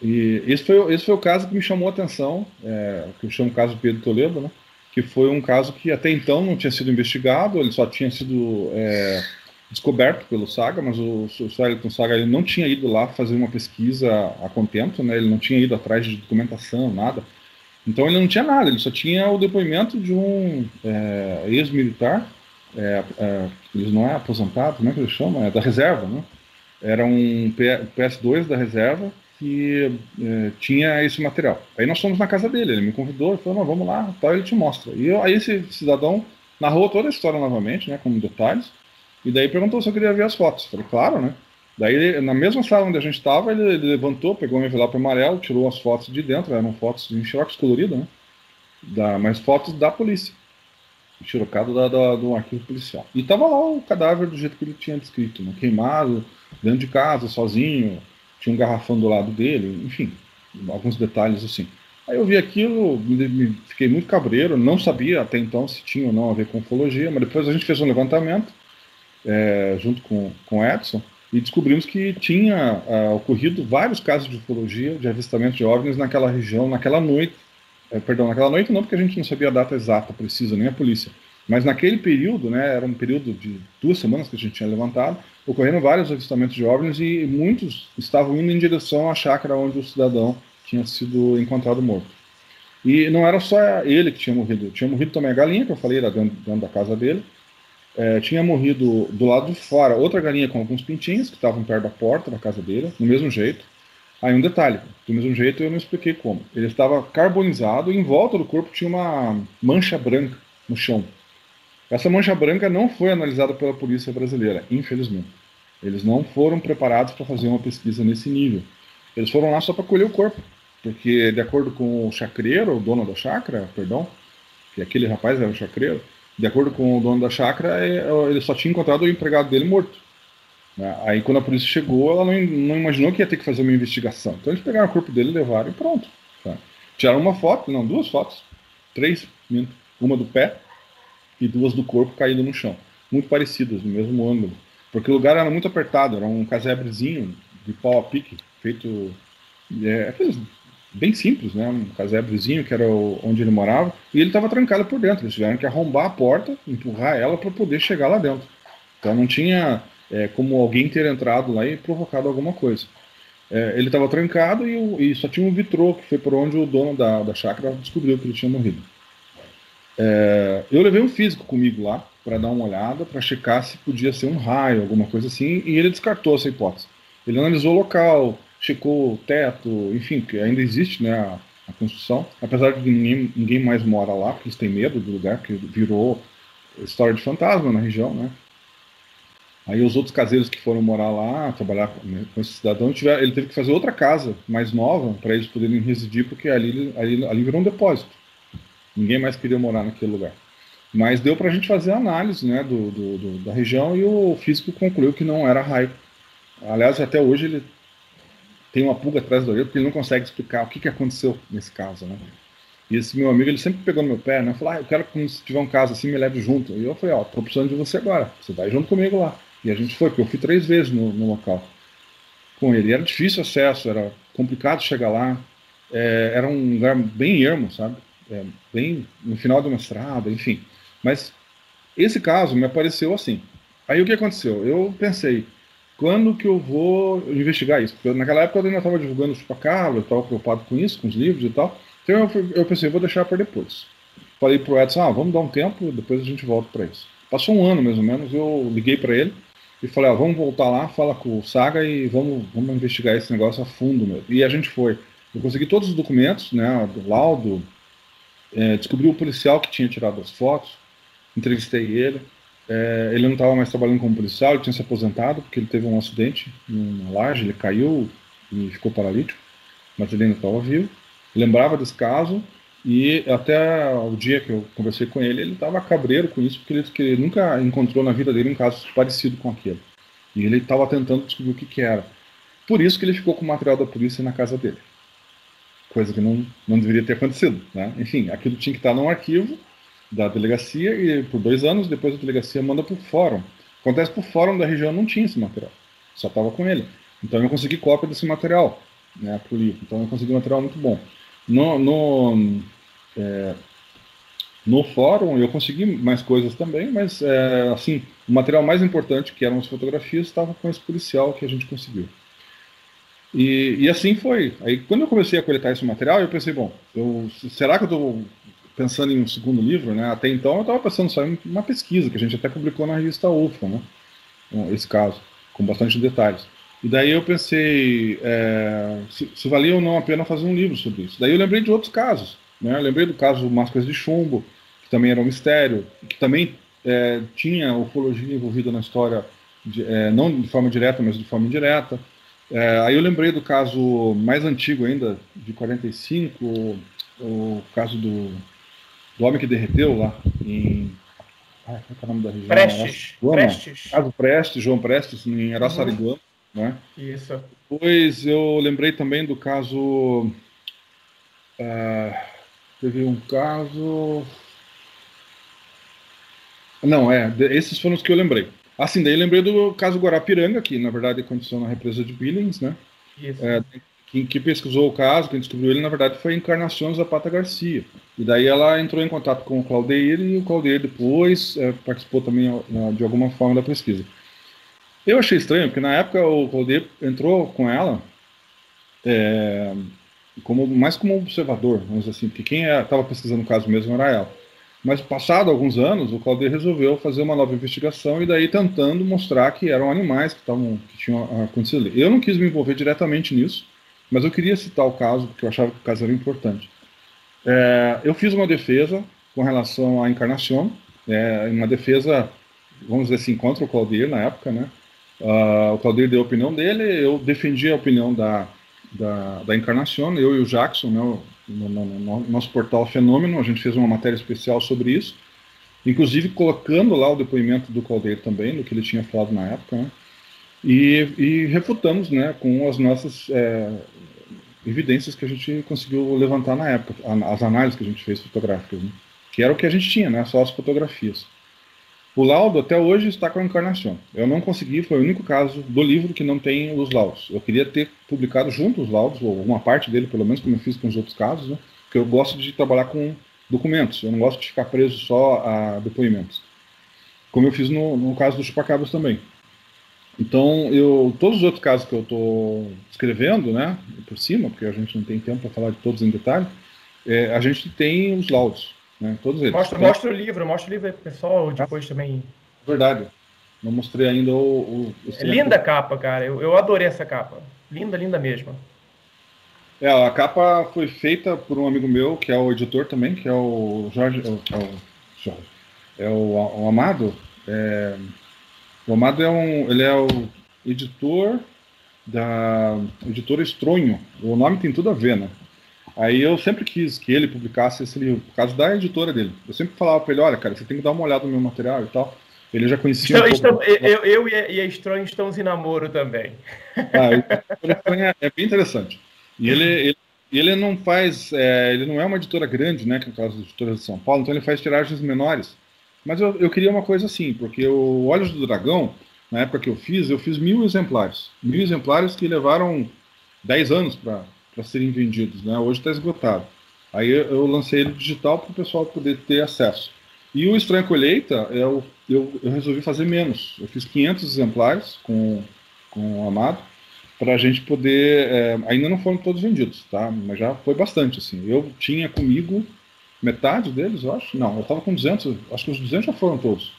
E esse foi, esse foi o caso que me chamou a atenção, é, que eu chamo o caso Pedro Toledo, né? que foi um caso que até então não tinha sido investigado, ele só tinha sido é, descoberto pelo Saga, mas o, o Saga ele não tinha ido lá fazer uma pesquisa a contento, né? ele não tinha ido atrás de documentação, nada. Então ele não tinha nada, ele só tinha o depoimento de um é, ex-militar, é, é, eles não é aposentado, como é que eles chamam? É da reserva, né? Era um PS2 da reserva que é, tinha esse material. Aí nós fomos na casa dele, ele me convidou falou, vamos lá, tal, ele te mostra. E eu, aí esse cidadão narrou toda a história novamente, né, com detalhes, e daí perguntou se eu queria ver as fotos. Falei, claro, né? Daí, na mesma sala onde a gente estava, ele, ele, levantou, pegou um envelope amarelo, tirou as fotos de dentro, eram fotos em xerox colorido, né? Da, mas fotos da polícia, xerocado da, da, do arquivo policial. E tava lá o cadáver do jeito que ele tinha descrito, né? queimado, dentro de casa, sozinho, tinha um garrafão do lado dele, enfim, alguns detalhes assim. Aí eu vi aquilo, me, me, fiquei muito cabreiro, não sabia até então se tinha ou não a ver com ufologia, mas depois a gente fez um levantamento, é, junto com, com Edson, e descobrimos que tinha uh, ocorrido vários casos de ufologia, de avistamento de OVNIs naquela região, naquela noite, eh, perdão, naquela noite não, porque a gente não sabia a data exata, precisa, nem a polícia, mas naquele período, né, era um período de duas semanas que a gente tinha levantado, ocorreram vários avistamentos de OVNIs e muitos estavam indo em direção à chácara onde o cidadão tinha sido encontrado morto. E não era só ele que tinha morrido, tinha morrido também a galinha, que eu falei, era dentro, dentro da casa dele, é, tinha morrido do lado de fora outra galinha com alguns pintinhos que estavam perto da porta da casa dele, do mesmo jeito. Aí um detalhe, do mesmo jeito eu não expliquei como. Ele estava carbonizado e em volta do corpo tinha uma mancha branca no chão. Essa mancha branca não foi analisada pela polícia brasileira, infelizmente. Eles não foram preparados para fazer uma pesquisa nesse nível. Eles foram lá só para colher o corpo, porque de acordo com o chacreiro, o dono da chácara, perdão, que aquele rapaz era o chacreiro, de acordo com o dono da chácara, é, ele só tinha encontrado o empregado dele morto. Né? Aí quando a polícia chegou, ela não, não, imaginou que ia ter que fazer uma investigação. Então eles pegaram o corpo dele, levaram e pronto. Tá? Tiraram uma foto, não, duas fotos, três, uma do pé e duas do corpo caído no chão, muito parecidas, no mesmo ângulo, porque o lugar era muito apertado, era um casebrezinho de pau a pique, feito é, bem simples, né? Um casebrezinho que era o, onde ele morava, e ele estava trancado por dentro. Eles tiveram que arrombar a porta, empurrar ela para poder chegar lá dentro. Então não tinha é, como alguém ter entrado lá e provocado alguma coisa. É, ele estava trancado e, e, só tinha um vitrô, que foi por onde o dono da, da chácara descobriu que ele tinha morrido. É, eu levei um físico comigo lá para dar uma olhada, para checar se podia ser um raio, alguma coisa assim, e ele descartou essa hipótese. Ele analisou o local, checou o teto, enfim, que ainda existe né, a, a construção, apesar de ninguém, ninguém mais mora lá, porque eles têm medo do lugar, que virou história de fantasma na região, né? Aí os outros caseiros que foram morar lá, trabalhar né, com esse cidadão, tiver, ele teve que fazer outra casa mais nova para eles poderem residir, porque ali, ali, ali virou um depósito. Ninguém mais queria morar naquele lugar. Mas deu para a gente fazer a análise né, do, do, do, da região e o físico concluiu que não era raio. Aliás, até hoje ele tem uma pulga atrás do orelha porque ele não consegue explicar o que, que aconteceu nesse caso. Né? E esse meu amigo, ele sempre pegou no meu pé, né? Falou, ah, eu quero que se tiver um caso assim, me leve junto. E eu falei, ó, oh, tô precisando de você agora. Você vai junto comigo lá. E a gente foi, porque eu fui três vezes no, no local com ele. Era difícil acesso, era complicado chegar lá. É, era um lugar bem ermo, sabe? É, bem no final de uma estrada, enfim. Mas esse caso me apareceu assim. Aí o que aconteceu? Eu pensei, quando que eu vou investigar isso? Porque naquela época eu ainda estava divulgando o chupacabra, eu estava preocupado com isso, com os livros e tal. Então eu, eu pensei, vou deixar para depois. Falei pro Edson, ah, vamos dar um tempo, depois a gente volta para isso. Passou um ano mais ou menos, eu liguei para ele, e falei, ó, vamos voltar lá, fala com o Saga e vamos, vamos investigar esse negócio a fundo mesmo. E a gente foi. Eu consegui todos os documentos, né, do laudo, é, descobri o policial que tinha tirado as fotos, entrevistei ele. É, ele não estava mais trabalhando como policial, ele tinha se aposentado porque ele teve um acidente numa laje, ele caiu e ficou paralítico, mas ele ainda estava vivo. lembrava desse caso e até o dia que eu conversei com ele, ele estava cabreiro com isso, porque ele, ele nunca encontrou na vida dele um caso parecido com aquele. E ele estava tentando descobrir o que, que, era. Por isso que ele ficou com o material da polícia na casa dele. Coisa que não, não deveria ter acontecido. Né? Enfim, aquilo tinha que estar num arquivo da delegacia e por dois anos depois a delegacia manda para o fórum. Acontece que o fórum da região não tinha esse material, só estava com ele. Então eu consegui cópia desse material né, para o livro. Então eu consegui um material muito bom. No, no, é, no fórum eu consegui mais coisas também, mas é, assim, o material mais importante, que eram as fotografias, estava com esse policial que a gente conseguiu. E, e, assim foi. Aí quando eu comecei a coletar esse material, eu pensei, bom, eu, será que eu estou pensando em um segundo livro? Né? Até então eu estava pensando só em uma pesquisa, que a gente até publicou na revista UFA, né? esse caso, com bastante detalhes. E daí eu pensei é, se, se valia ou não a pena fazer um livro sobre isso. Daí eu lembrei de outros casos. Né? Eu lembrei do caso Máscaras de Chumbo, que também era um mistério, que também é, tinha ufologia envolvida na história, de, é, não de forma direta, mas de forma indireta. É, aí eu lembrei do caso mais antigo ainda, de 45, o, o caso do, do homem que derreteu lá em. Ai, qual é o nome da região? Prestes. Prestes. Caso Prestes, João Prestes, em Araçariguama. Uhum. Né? Isso. Depois eu lembrei também do caso. Uh, Teve um caso. Não, é, esses foram os que eu lembrei. Assim, daí eu lembrei do caso Guarapiranga, que na verdade aconteceu na represa de Billings, né? Isso. É, quem, quem, pesquisou o caso, quem descobriu ele, na verdade, foi a Encarnação Zapata Garcia. E daí ela entrou em contato com o Claudeir e o Claudeir depois é, participou também de alguma forma da pesquisa. Eu achei estranho, porque na época o Claudeir entrou com ela é, como mais como observador, vamos assim, porque quem estava é, pesquisando o caso mesmo era ela. Mas passado alguns anos, o Claudio resolveu fazer uma nova investigação e daí tentando mostrar que eram animais que estavam que tinham acontecido ali. Eu não quis me envolver diretamente nisso, mas eu queria citar o caso porque eu achava que o caso era importante. É, eu fiz uma defesa com relação à encarnação, é, uma defesa, vamos dizer assim, contra o Claudir na época, né? Uh, o Claudir deu a opinião dele, eu defendi a opinião da da, da Encarnação, eu e o Jackson, né, no, no, no, nosso portal Fenômeno, a gente fez uma matéria especial sobre isso, inclusive colocando lá o depoimento do Caldeiro também, do que ele tinha falado na época, né? E, e refutamos né, com as nossas é, evidências que a gente conseguiu levantar na época, as análises que a gente fez fotográficas, né, que era o que a gente tinha, né, só as fotografias. O laudo até hoje está com a encarnação. Eu não consegui, foi o único caso do livro que não tem os laudos. Eu queria ter publicado junto os laudos, ou uma parte dele, pelo menos, como eu fiz com os outros casos, né? porque eu gosto de trabalhar com documentos, eu não gosto de ficar preso só a depoimentos. Como eu fiz no, no caso do Chupacabras também. Então, eu, todos os outros casos que eu estou escrevendo, né, por cima, porque a gente não tem tempo para falar de todos em detalhe, é, a gente tem os laudos. Né? Todos eles. Mostra, mostra o livro, mostra o livro aí pessoal, depois ah, também. Verdade. Não mostrei ainda o. o, o é linda a capa, cara. Eu, eu adorei essa capa. Linda, linda mesmo. É, a capa foi feita por um amigo meu, que é o editor também, que é o Jorge. É o, Jorge, é o, o Amado. É, o Amado é um. Ele é o editor da editora Estronho. O nome tem tudo a ver, né? Aí eu sempre quis que ele publicasse esse livro, por causa da editora dele. Eu sempre falava para ele, olha, cara, você tem que dar uma olhada no meu material e tal. Ele já conhecia então, um estamos, eu, eu, e a Estranho estamos em namoro também. Ah, é bem interessante. E ele, ele, ele não faz, é, ele não é uma editora grande, né, que é o caso da editora de São Paulo, então ele faz tiragens menores. Mas eu, eu queria uma coisa assim, porque o Olhos do Dragão, na época que eu fiz, eu fiz mil exemplares. Mil exemplares que levaram dez anos para serem vendidos. Né? Hoje está esgotado. Aí eu lancei ele digital para o pessoal poder ter acesso. E o Estranha Colheita, eu, eu, eu, resolvi fazer menos. Eu fiz 500 exemplares com, com o Amado, para a gente poder. É, ainda não foram todos vendidos, tá? Mas já foi bastante. Assim. Eu tinha comigo metade deles, eu acho. Não, eu estava com 200, acho que os 200 já foram todos.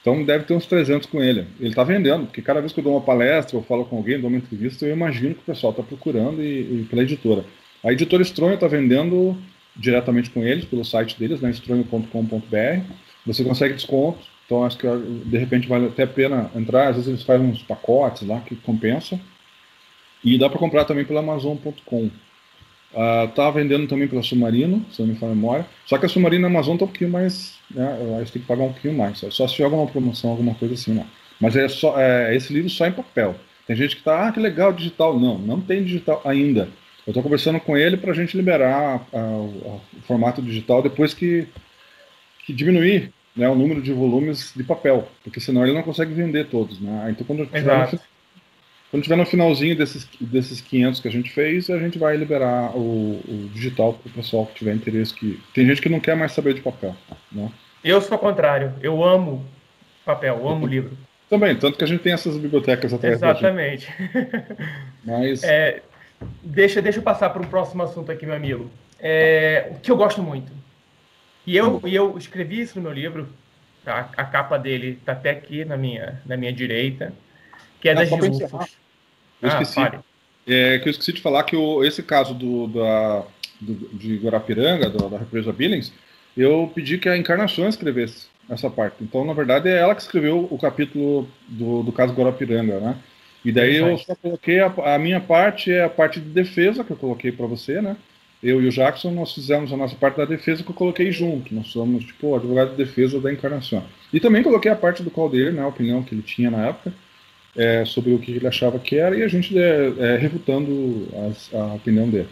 Então deve ter uns 300 com ele. Ele está vendendo, porque cada vez que eu dou uma palestra ou falo com alguém, dou uma entrevista, eu imagino que o pessoal está procurando e, e, pela editora. A editora Estronho está vendendo diretamente com eles, pelo site deles, né, estronho.com.br. Você consegue desconto, então acho que de repente vale até a pena entrar. Às vezes eles fazem uns pacotes lá que compensam. E dá para comprar também pela Amazon.com. Uh, tá vendendo também pela Submarino, se não me falha a memória. Só que a Submarino na Amazon tá um pouquinho mais. Né, a gente tem que pagar um pouquinho mais. Só se tiver alguma promoção, alguma coisa assim, não. Mas é só é, esse livro só em papel. Tem gente que tá, ah, que legal, digital. Não, não tem digital ainda. Eu estou conversando com ele para a gente liberar a, a, o formato digital depois que, que diminuir né, o número de volumes de papel, porque senão ele não consegue vender todos. Né? Então, quando no, quando tiver no finalzinho desses, desses 500 que a gente fez, a gente vai liberar o, o digital para o pessoal que tiver interesse. Que tem gente que não quer mais saber de papel. Né? Eu sou o contrário. Eu amo papel, eu amo livro. Também, tanto que a gente tem essas bibliotecas atrás Exatamente. Mas... É, deixa, deixa eu passar para o próximo assunto aqui, meu amigo. É, o que eu gosto muito. E eu, e eu escrevi isso no meu livro. Tá? A capa dele está até aqui na minha, na minha direita que é Não, das Rufus. Eu ah, esqueci. É, que eu esqueci de falar que o, esse caso do, da, do, de Guarapiranga, do, da represa Billings, eu pedi que a Encarnação escrevesse essa parte. Então, na verdade, é ela que escreveu o capítulo do, do caso Guarapiranga, né? E daí eu só coloquei a, a, minha parte, é a parte de defesa que eu coloquei para você, né? Eu e o Jackson, nós fizemos a nossa parte da defesa que eu coloquei junto. Nós somos, tipo, advogado de defesa da encarnação. E também coloquei a parte do Caldeira, né? A opinião que ele tinha na época é, sobre o que ele achava que era e a gente é, é, refutando as, a opinião dele.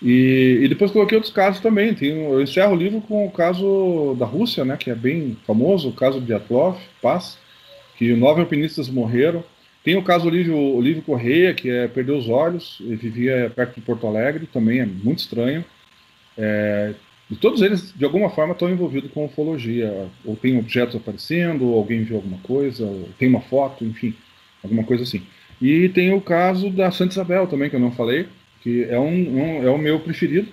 E, e, depois coloquei outros casos também. Tem, eu encerro o livro com o caso da Rússia, né, que é bem famoso, o caso de Atlov, Paz, que nove alpinistas morreram. Tem o caso do Lívio, o Lívio Correia, que é, perdeu os olhos, ele vivia perto de Porto Alegre, também é muito estranho. É, e todos eles, de alguma forma, estão envolvidos com ufologia. Ou tem objetos aparecendo, ou alguém viu alguma coisa, ou tem uma foto, enfim alguma coisa assim. E tem o caso da Santa Isabel também, que eu não falei, que é, um, um, é o meu preferido,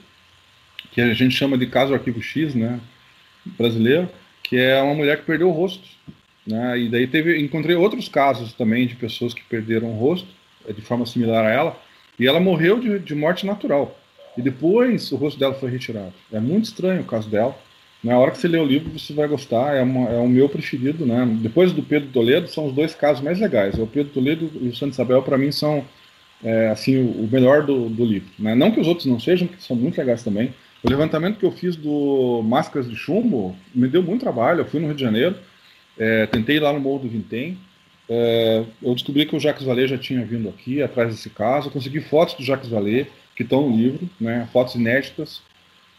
que a gente chama de caso arquivo X, né, brasileiro, que é uma mulher que perdeu o rosto. Né, e daí teve, encontrei outros casos também de pessoas que perderam o rosto, é, de forma similar a ela, e ela morreu de, de morte natural. E depois o rosto dela foi retirado. É muito estranho o caso dela. Na hora que você lê o livro, você vai gostar. É, uma, é o meu preferido, né? Depois do Pedro Toledo, são os dois casos mais legais. O Pedro Toledo e o Santa Isabel, para mim, são é, assim o, o, melhor do, do livro. Né? Não que os outros não sejam, que são muito legais também. O levantamento que eu fiz do Máscaras de Chumbo me deu muito trabalho. Eu fui no Rio de Janeiro, é, tentei ir lá no Morro do Vintém. é, eu descobri que o Jacques Vallée já tinha vindo aqui atrás desse caso. Eu consegui fotos do Jacques Vallée, que estão no livro, né, fotos inéditas,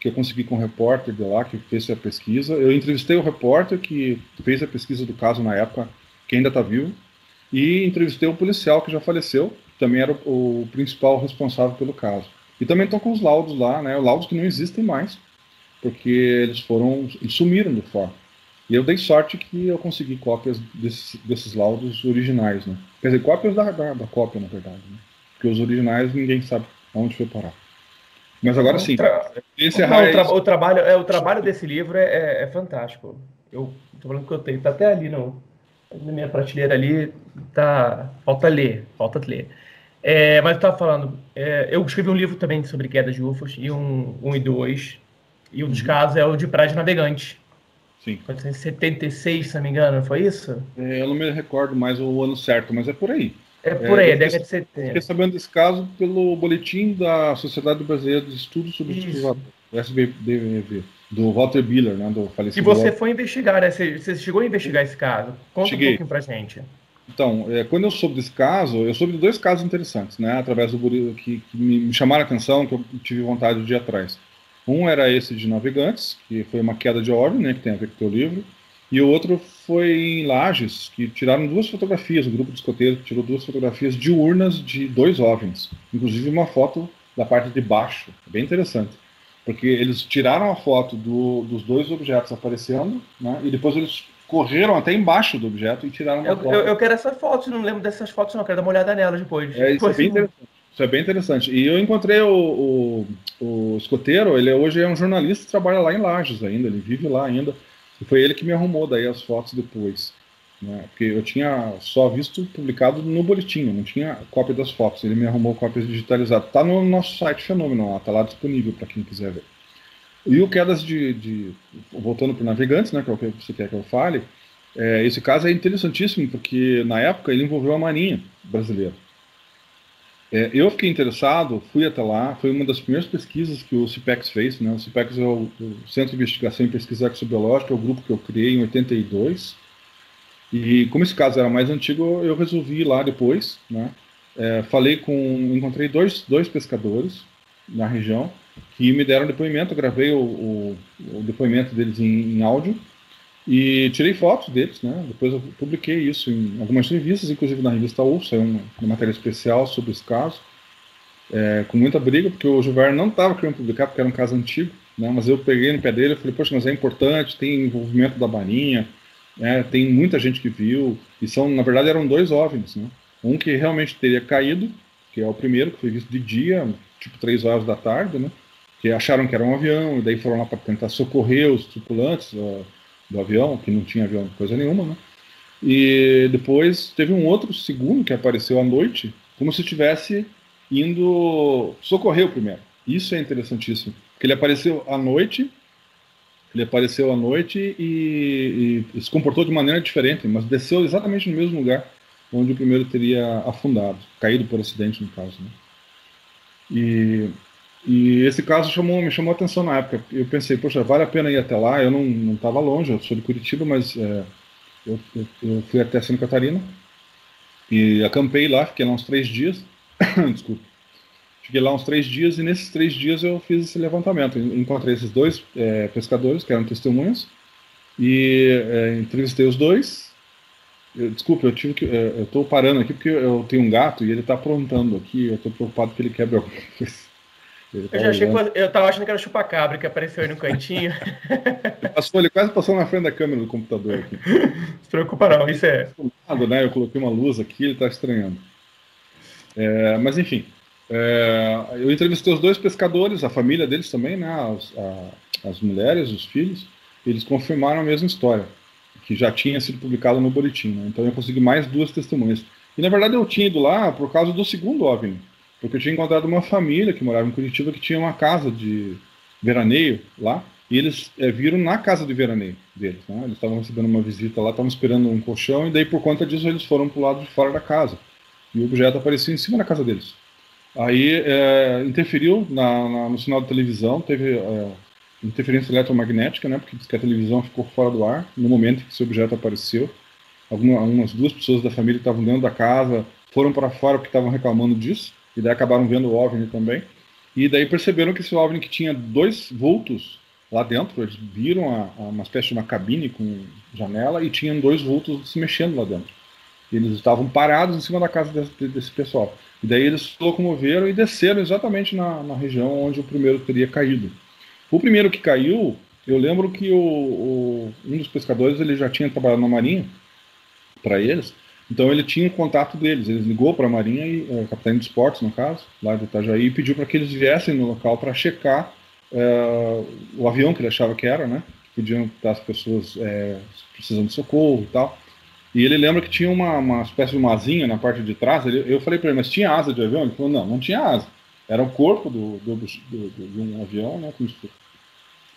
que eu consegui com o repórter de lá, que fez a pesquisa. Eu entrevistei o repórter que fez a pesquisa do caso na época, que ainda está vivo, e entrevistei o policial que já faleceu, que também era o, o principal responsável pelo caso. E também estão com os laudos lá, né, laudos que não existem mais, porque eles foram, eles sumiram do fórum. E eu dei sorte que eu consegui cópias desses, desses laudos originais, né? Quer dizer, cópias da, da, da cópia, na verdade. Né? Porque os originais ninguém sabe onde foi parar. Mas agora sim. Tra... Não, o, tra... o, trabalho, é, o trabalho desse livro é, é, é fantástico. Eu tô falando que eu tenho, tá até ali no, na minha prateleira ali, tá. Falta ler, falta ler. É, mas eu estava falando, é, eu escrevi um livro também sobre quedas de UFOs, e um, um e dois, e um dos uhum. casos é o de Praia de Navegante, Sim. Foi em 76, se não me engano, foi isso? É, eu não me recordo mais o ano certo, mas é por aí. É por aí, é, década de 70. Fiquei sabendo desse caso pelo boletim da Sociedade Brasileira de Estudos sobre o SBDV, do Walter Biller, né, do falecido. E você Walter. foi investigar, né? Você, você chegou a investigar esse caso? Conta Cheguei. um pouquinho pra gente. Então, é, quando eu soube desse caso, eu soube de dois casos interessantes, né? Através do que, que me chamaram a atenção, que eu tive vontade de ir atrás. Um era esse de Navegantes, que foi uma queda de ordem, né, que tem a ver com o teu livro, e o outro foi em Lages, que tiraram duas fotografias, o grupo de escoteiros tirou duas fotografias diurnas de dois OVNIs, inclusive uma foto da parte de baixo, bem interessante, porque eles tiraram a foto do, dos dois objetos aparecendo, né, e depois eles correram até embaixo do objeto e tiraram eu, foto. Eu, eu quero essa foto, não lembro dessas fotos não, quero dar uma olhada nelas depois. É, isso é bem interessante. Isso é bem interessante. E eu encontrei o, o, o escoteiro, ele hoje é um jornalista trabalha lá em Lages ainda, ele vive lá ainda. E foi ele que me arrumou daí as fotos depois. Né? Porque eu tinha só visto publicado no boletim, não tinha cópia das fotos. Ele me arrumou cópias digitalizadas. Está no nosso site Fenômeno, está lá disponível para quem quiser ver. E o Quedas de. de voltando para Navegantes, né, que é o que você quer que eu fale, é, esse caso é interessantíssimo, porque na época ele envolveu a Marinha brasileira. É, eu fiquei interessado, fui até lá, foi uma das primeiras pesquisas que o CIPEX fez, né? O CIPEX é o, o Centro de Investigação e Pesquisa Exobiológica, é o grupo que eu criei em 82. E como esse caso era mais antigo, eu resolvi ir lá depois, né? É, falei com, encontrei dois, dois pescadores na região que me deram depoimento, eu gravei o, o, o depoimento deles em, em áudio e tirei fotos deles, né? Depois eu publiquei isso em algumas revistas, inclusive na revista UF, saiu uma, uma matéria especial sobre esse caso, é, com muita briga, porque o Gilberto não estava querendo publicar, porque era um caso antigo, né? Mas eu peguei no pé dele e falei, poxa, mas é importante, tem envolvimento da Marinha, né? tem muita gente que viu, e são, na verdade, eram dois OVNIs, né? Um que realmente teria caído, que é o primeiro, que foi visto de dia, tipo três horas da tarde, né? Que acharam que era um avião, e daí foram lá para tentar socorrer os tripulantes, uh, do avião, que não tinha avião coisa nenhuma, né? E depois teve um outro segundo que apareceu à noite, como se estivesse indo socorrer o primeiro. Isso é interessantíssimo, porque ele apareceu à noite, ele apareceu à noite e, e, se comportou de maneira diferente, mas desceu exatamente no mesmo lugar onde o primeiro teria afundado, caído por acidente no caso. Né? E e esse caso chamou, me chamou a atenção na época. Eu pensei, poxa, vale a pena ir até lá. Eu não estava longe, eu sou de Curitiba, mas é, eu, eu, eu, fui até Santa Catarina e acampei lá, fiquei lá uns três dias. Desculpa. Fiquei lá uns três dias e nesses três dias eu fiz esse levantamento. Encontrei esses dois é, pescadores que eram testemunhas e é, entrevistei os dois. Eu, desculpa, eu tive que. É, eu estou parando aqui porque eu tenho um gato e ele está aprontando aqui. Eu estou preocupado que ele quebre alguma coisa. Eu já achei que, eu tava achando que era chupa-cabra que apareceu aí no cantinho. ele, passou, ele quase passou na frente da câmera do computador aqui. Se preocupa não, isso é. Né? Eu coloquei uma luz aqui, ele tá estranhando. É, mas enfim, é, eu entrevistei os dois pescadores, a família deles também, né? As, a, as mulheres, os filhos, eles confirmaram a mesma história, que já tinha sido publicado no boletim. Né? Então eu consegui mais duas testemunhas. E na verdade eu tinha ido lá por causa do segundo OVNI porque eu tinha encontrado uma família que morava em Curitiba que tinha uma casa de veraneio lá, e eles é, viram na casa de veraneio deles. Né? Eles estavam recebendo uma visita lá, estavam esperando um colchão, e daí por conta disso eles foram para o lado de fora da casa. E o objeto apareceu em cima da casa deles. Aí é, interferiu na, na, no sinal de televisão, teve é, interferência eletromagnética, né, porque diz que a televisão ficou fora do ar no momento que esse objeto apareceu. algumas duas pessoas da família que estavam dentro da casa foram para fora porque estavam reclamando disso, e daí acabaram vendo o OVNI também. E daí perceberam que esse OVNI que tinha dois vultos lá dentro, eles viram a, a uma espécie de uma cabine com janela e tinham dois vultos se mexendo lá dentro. E eles estavam parados em cima da casa desse, desse pessoal. E daí eles se locomoveram e desceram exatamente na, na, região onde o primeiro teria caído. O primeiro que caiu, eu lembro que o, o um dos pescadores ele já tinha trabalhado na marinha para eles, então ele tinha o contato deles, ele ligou para a Marinha, e, o capitão de esportes, no caso, lá de Itajaí, e pediu para que eles viessem no local para checar é, o avião que ele achava que era, né? Podiam estar as pessoas é, precisando de socorro e tal. E ele lembra que tinha uma, uma espécie de uma asinha na parte de trás. Ele, eu falei para ele, mas tinha asa de avião? Ele falou, não, não tinha asa. Era o corpo do, do, do, do de um avião, né? Se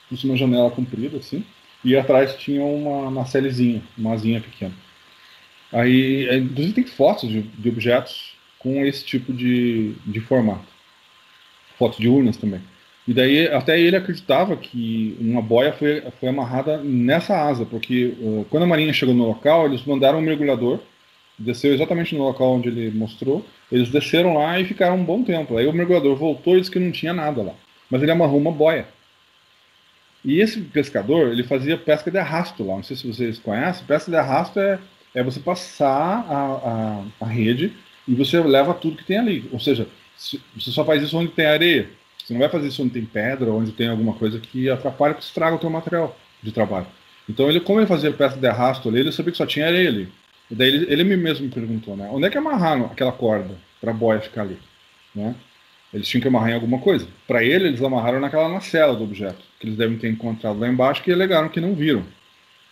fosse uma janela comprida, assim. E atrás tinha uma nacelezinha, uma asinha pequena. Aí, é, inclusive, tem fotos de, de objetos com esse tipo de, de formato. Fotos de urnas também. E daí, até ele acreditava que uma boia foi, foi amarrada nessa asa, porque uh, quando a Marinha chegou no local, eles mandaram um mergulhador, desceu exatamente no local onde ele mostrou, eles desceram lá e ficaram um bom tempo. Aí o mergulhador voltou e disse que não tinha nada lá, mas ele amarrou uma boia. E esse pescador, ele fazia pesca de arrasto lá, não sei se vocês conhecem, pesca de arrasto é é você passar a, a, a rede e você leva tudo que tem ali. Ou seja, se, você só faz isso onde tem areia. Você não vai fazer isso onde tem pedra, onde tem alguma coisa que atrapalha, que estraga o teu material de trabalho. Então, ele, como ele fazia peça de arrasto ali, ele sabia que só tinha areia ali. E daí ele, ele mesmo me perguntou, né? Onde é que amarraram aquela corda para a boia ficar ali? Né? Eles tinham que amarrar em alguma coisa. Para ele, eles amarraram naquela nacela do objeto, que eles devem ter encontrado lá embaixo, que alegaram que não viram.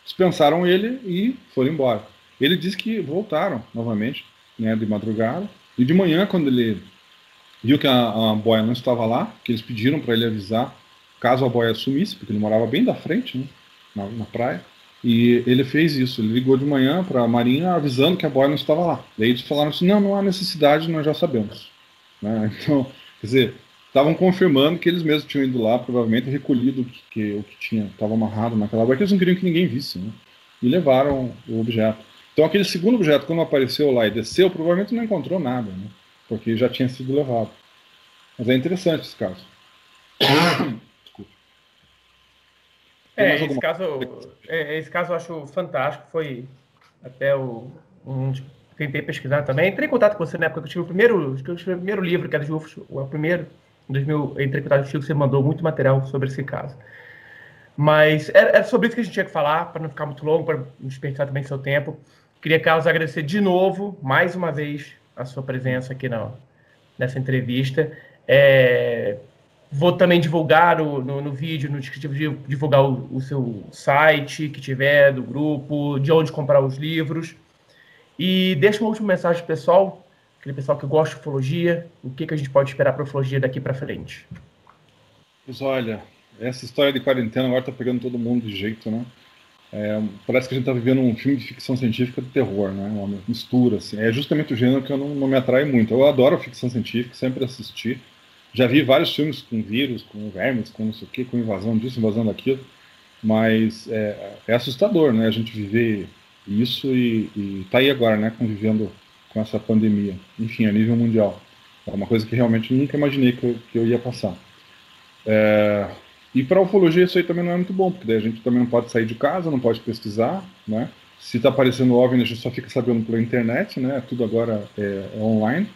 Dispensaram ele e foram embora. Ele disse que voltaram novamente, né, de madrugada. E de manhã, quando ele viu que a, a boia não estava lá, que eles pediram para ele avisar caso a boia sumisse, porque ele morava bem da frente, né, na, na praia. E ele fez isso, ele ligou de manhã para a Marinha avisando que a boia não estava lá. Daí eles falaram assim: não, não há necessidade, nós já sabemos. Né? Então, quer dizer, estavam confirmando que eles mesmos tinham ido lá, provavelmente recolhido o que, que, o que tinha, estava amarrado naquela boia, que eles não queriam que ninguém visse. Né? E levaram o objeto. Então aquele segundo objeto, quando apareceu lá e desceu, provavelmente não encontrou nada, né? porque já tinha sido levado. Mas é interessante esse caso. Desculpa. É, esse caso, é, esse caso eu acho fantástico. Foi até o. Um, tentei pesquisar também. Entrei em contato com você na época que eu tive o primeiro, tive o primeiro livro, que era de UFOS, o primeiro. Em 2000, entrei em contato contigo, você mandou muito material sobre esse caso. Mas era, era sobre isso que a gente tinha que falar, para não ficar muito longo, para não desperdiçar também seu tempo. Queria, Carlos, agradecer de novo, mais uma vez, a sua presença aqui na, nessa entrevista. É, vou também divulgar no, no, no, vídeo, no descritivo, divulgar o, o, seu site que tiver, do grupo, de onde comprar os livros. E deixa uma última mensagem pessoal, aquele pessoal que gosta de ufologia, o que, que a gente pode esperar para ufologia daqui para frente. Pois olha, essa história de quarentena agora está pegando todo mundo de jeito, né? É, parece que a gente está vivendo um filme de ficção científica de terror, né? Uma mistura, assim. É justamente o gênero que eu não, não me atrai muito. Eu adoro ficção científica, sempre assisti. Já vi vários filmes com vírus, com vermes, com não sei o quê, com invasão disso, invasão daquilo. Mas é, é assustador, né? A gente viver isso e, e tá aí agora, né? Convivendo com essa pandemia. Enfim, a nível mundial. É uma coisa que realmente nunca imaginei que eu, que eu ia passar. É, e para ufologia isso aí também não é muito bom, porque daí a gente também não pode sair de casa, não pode pesquisar, né? Se está aparecendo OVNI, a gente só fica sabendo pela internet, né? Tudo agora é, é online.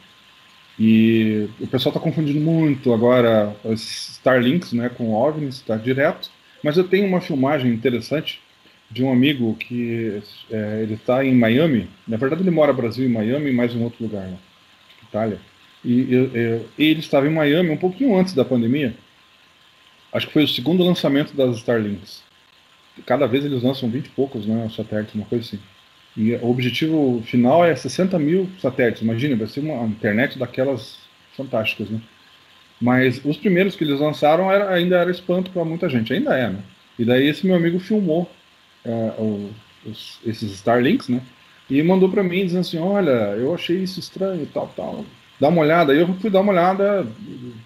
E o pessoal está confundindo muito agora os Starlinks, né, com OVNIs, está direto. Mas eu tenho uma filmagem interessante de um amigo que é, ele está em Miami. Na verdade, ele mora no Brasil em Miami e mais um outro lugar, né? Itália. E, e, e ele estava em Miami um pouquinho antes da pandemia acho que foi o segundo lançamento das Starlinks. Cada vez eles lançam 20 e poucos né, satélites, uma coisa assim. E o objetivo final é 60 mil satélites. Imagina, vai ser uma internet daquelas fantásticas, né? Mas os primeiros que eles lançaram era, ainda era espanto para muita gente, ainda é, né? E daí esse meu amigo filmou é, os, esses Starlinks, né? E mandou para mim dizendo assim, olha, eu achei isso estranho tal, tal dá uma olhada. Eu fui dar uma olhada,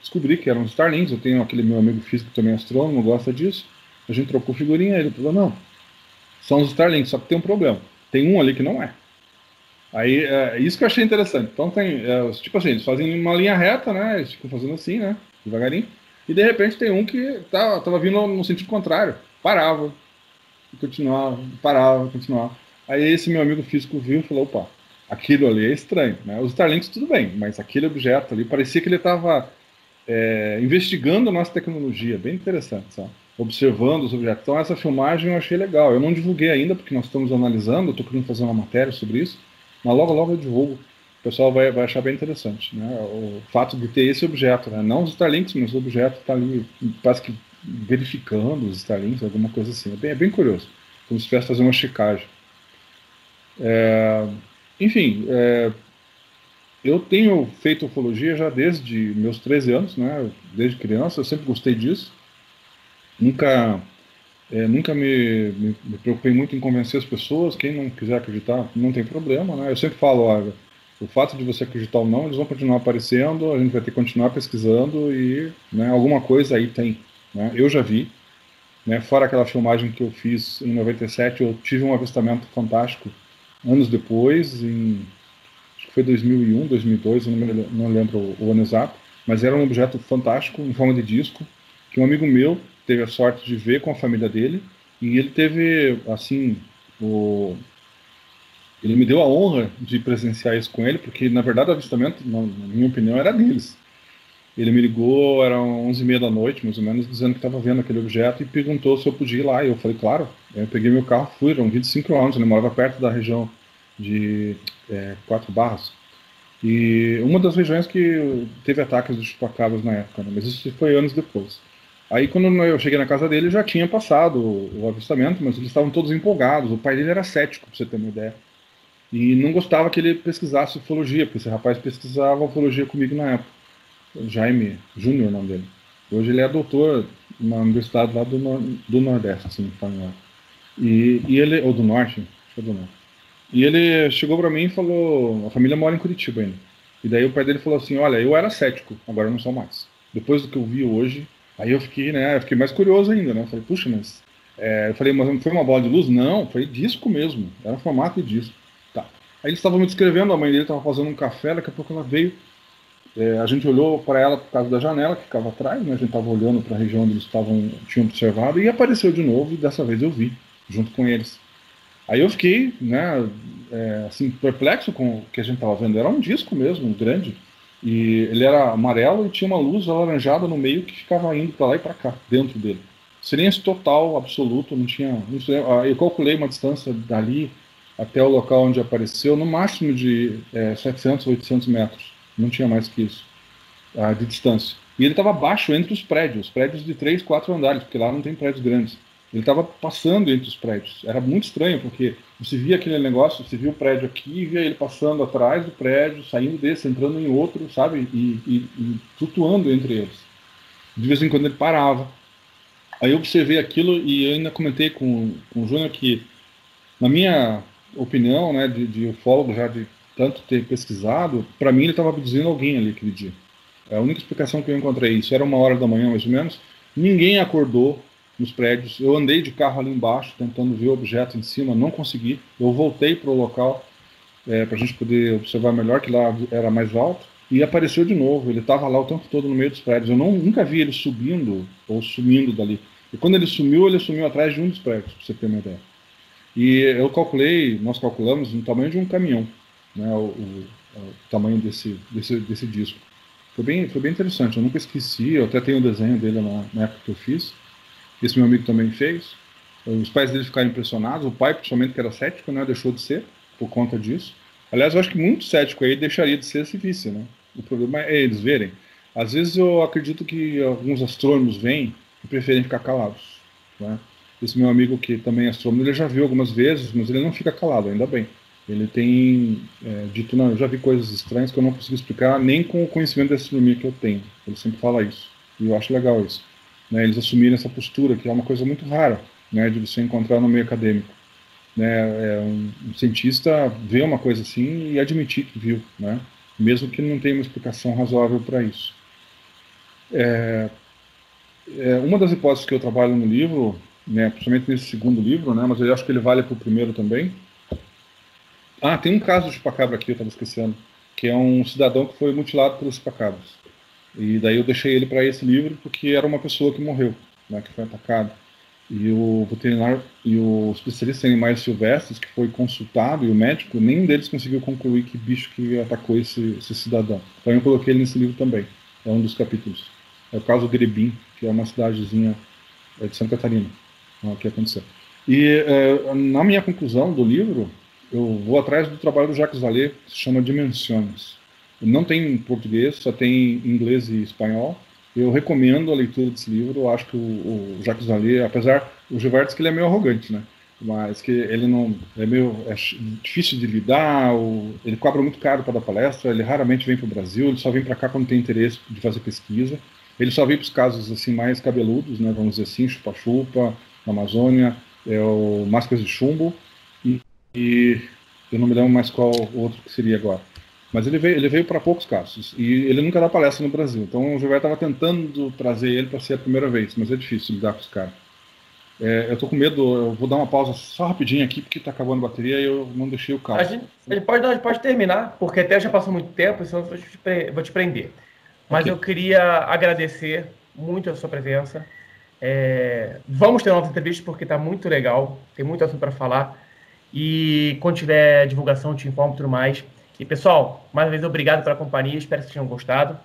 descobri que eram Starlinks. Eu tenho aquele meu amigo físico também astrônomo, gosta disso. A gente trocou figurinha, ele falou: não, são os Starlinks, só que tem um problema. Tem um ali que não é. Aí, é isso que eu achei interessante. Então tem, é, tipo assim, eles fazem uma linha reta, né? Eles ficam fazendo assim, né? Devagarinho. E de repente tem um que tá, tava vindo no sentido contrário. Parava, continuava, parava, continuava. Aí esse meu amigo físico viu e falou, opa, aquilo ali é estranho, né? Os Starlinks tudo bem, mas aquele objeto ali parecia que ele estava é, investigando a nossa tecnologia, bem interessante, sabe? Observando os objetos. Então essa filmagem eu achei legal. Eu não divulguei ainda porque nós estamos analisando, estou querendo fazer uma matéria sobre isso, mas logo logo eu divulgo. O pessoal vai, vai achar bem interessante, né? O fato de ter esse objeto, né? Não os Starlinks, mas o objeto está ali, parece que verificando os Starlinks, alguma coisa assim. É bem, é bem curioso, como se estivesse fazendo uma checagem. É, enfim, é, eu tenho feito ufologia já desde meus 13 anos, né? Desde criança, eu sempre gostei disso. Nunca, é, nunca me, me, me, preocupei muito em convencer as pessoas. Quem não quiser acreditar, não tem problema, né? Eu sempre falo, olha, o fato de você acreditar ou não, eles vão continuar aparecendo, a gente vai ter que continuar pesquisando e né, alguma coisa aí tem. Né? Eu já vi, né, fora aquela filmagem que eu fiz em 97, eu tive um avistamento fantástico anos depois, em acho que foi 2001, 2002, eu não, me, não lembro o ano exato, mas era um objeto fantástico, em forma de disco, que um amigo meu teve a sorte de ver com a família dele, e ele teve, assim, o... ele me deu a honra de presenciar isso com ele, porque, na verdade, o avistamento, na minha opinião, era deles. Ele me ligou, eram 11 e meia da noite, mais ou menos, dizendo que estava vendo aquele objeto e perguntou se eu podia ir lá. E eu falei, claro. Eu peguei meu carro, fui, eram 25 km, ele morava perto da região de é, Quatro Barras. E uma das regiões que teve ataques de chupacabras na época, né? mas isso foi anos depois. Aí quando eu cheguei na casa dele, já tinha passado o, o avistamento, mas eles estavam todos empolgados. O pai dele era cético, para você ter uma ideia. E não gostava que ele pesquisasse ufologia, porque esse rapaz pesquisava ufologia comigo na época. Jaime Júnior, o nome dele. Hoje ele é doutor na universidade lá do, nor do Nordeste, assim, e, e ele, ou do Norte, acho que é do Norte. E ele chegou para mim e falou, a família mora em Curitiba ainda. E daí o pai dele falou assim, olha, eu era cético, agora eu não sou mais. Depois do que eu vi hoje, aí eu fiquei, né, eu fiquei mais curioso ainda, né? Eu falei, puxa, mas... É, eu falei, mas foi uma bola de luz? Não, foi disco mesmo, era formato de disco. Tá. Aí eles estavam me descrevendo, a mãe dele estava fazendo um café, daqui a pouco ela veio, é, a gente olhou para ela por causa da janela que ficava atrás, né? a gente estava olhando para a região onde eles estavam, tinham observado, e apareceu de novo, e dessa vez eu vi, junto com eles. Aí eu fiquei, né, é, assim, perplexo com o que a gente estava vendo. Era um disco mesmo, grande, e ele era amarelo e tinha uma luz alaranjada no meio que ficava indo para lá e para cá, dentro dele. Silêncio total, absoluto, não tinha. Ah, eu calculei uma distância dali até o local onde apareceu, no máximo de é, 700, 800 metros não tinha mais que isso, uh, de distância. E ele estava baixo entre os prédios, prédios de três, quatro andares, porque lá não tem prédios grandes. Ele estava passando entre os prédios. Era muito estranho, porque você via aquele negócio, você via o prédio aqui, via ele passando atrás do prédio, saindo desse, entrando em outro, sabe? E, e, e flutuando entre eles. De vez em quando ele parava. Aí eu observei aquilo e eu ainda comentei com, com o Júnior que, na minha opinião, né, de, de ufólogo já de tanto ter pesquisado, para mim ele estava abduzindo alguém ali aquele dia. É a única explicação que eu encontrei. Isso era uma hora da manhã, mais ou menos. Ninguém acordou nos prédios. Eu andei de carro ali embaixo, tentando ver o objeto em cima, não consegui. Eu voltei para o local é, para a gente poder observar melhor, que lá era mais alto. E apareceu de novo. Ele estava lá o tempo todo no meio dos prédios. Eu não, nunca vi ele subindo ou sumindo dali. E quando ele sumiu, ele sumiu atrás de um dos prédios, para você ter uma ideia. E eu calculei, nós calculamos no tamanho de um caminhão né, o, o, o, tamanho desse, desse, desse disco. Foi bem, foi bem interessante, eu nunca esqueci, eu até tenho um desenho dele na, na, época que eu fiz. Esse meu amigo também fez. Os pais dele ficaram impressionados, o pai, principalmente, que era cético, né, deixou de ser por conta disso. Aliás, eu acho que muito cético aí deixaria de ser se visse, né? O problema é eles verem. Às vezes eu acredito que alguns astrônomos vêm e preferem ficar calados. Né? Esse meu amigo que também é astrônomo, ele já viu algumas vezes, mas ele não fica calado, ainda bem. Ele tem é, dito, não, eu já vi coisas estranhas que eu não consigo explicar nem com o conhecimento da astronomia que eu tenho. Ele sempre fala isso. E eu acho legal isso. Né, eles assumirem essa postura, que é uma coisa muito rara né, de você encontrar no meio acadêmico. Né, é um, um, cientista ver uma coisa assim e admitir que viu, né, mesmo que não tenha uma explicação razoável para isso. É, é, uma das hipóteses que eu trabalho no livro, né, principalmente nesse segundo livro, né, mas eu acho que ele vale para o primeiro também, Ah, tem um caso de chupacabra aqui, eu estava esquecendo, que é um cidadão que foi mutilado pelos chupacabras. E daí eu deixei ele para esse livro porque era uma pessoa que morreu, né, que foi atacada. E o veterinário e o especialista em animais silvestres que foi consultado e o médico, nenhum deles conseguiu concluir que bicho que atacou esse, esse cidadão. Então eu coloquei ele nesse livro também. É um dos capítulos. É o caso Grebim, que é uma cidadezinha é, de Santa Catarina, o que aconteceu. E é, na minha conclusão do livro, eu vou atrás do trabalho do Jacques Vallée, que se chama Dimensões. Não tem em português, só tem em inglês e espanhol. Eu recomendo a leitura desse livro. Eu acho que o, o Jacques Vallée, apesar o Gilberto que ele é meio arrogante, né? Mas que ele não é meio é difícil de lidar. O, ele cobra muito caro para dar palestra. Ele raramente vem para o Brasil. Ele só vem para cá quando tem interesse de fazer pesquisa. Ele só vem para os casos assim mais cabeludos, né? Vamos dizer assim, chupa-chupa, Amazônia, é o Máscaras de Chumbo e, eu não me lembro mais qual outro que seria agora. Mas ele veio, ele veio para poucos casos. E ele nunca dá palestra no Brasil. Então o Gilberto estava tentando trazer ele para ser a primeira vez, mas é difícil lidar com os caras. É, eu tô com medo, eu vou dar uma pausa só rapidinho aqui, porque tá acabando a bateria e eu não deixei o carro. A gente, a gente pode, a gente pode terminar, porque até já passou muito tempo, senão eu vou te, vou te prender. Mas okay. eu queria agradecer muito a sua presença. É, vamos ter novas entrevistas, porque tá muito legal, tem muito assunto para falar. E quando tiver divulgação, te informo tudo mais. E pessoal, mais uma vez obrigado pela companhia, espero que vocês tenham gostado.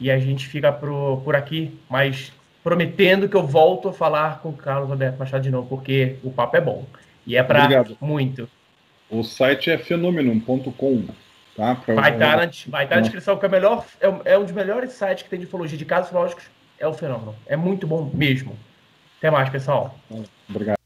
E a gente fica por, por aqui, mas prometendo que eu volto a falar com o Carlos Alberto Machado de novo, porque o papo é bom. E é para muito. O site é fenômeno.com. Tá? Pra... Vai estar tá na, vai tá na descrição, que é, melhor, é, é um dos melhores sites que tem de ufologia de casos lógicos, é o Fenômeno. É muito bom mesmo. Até mais, pessoal. Obrigado.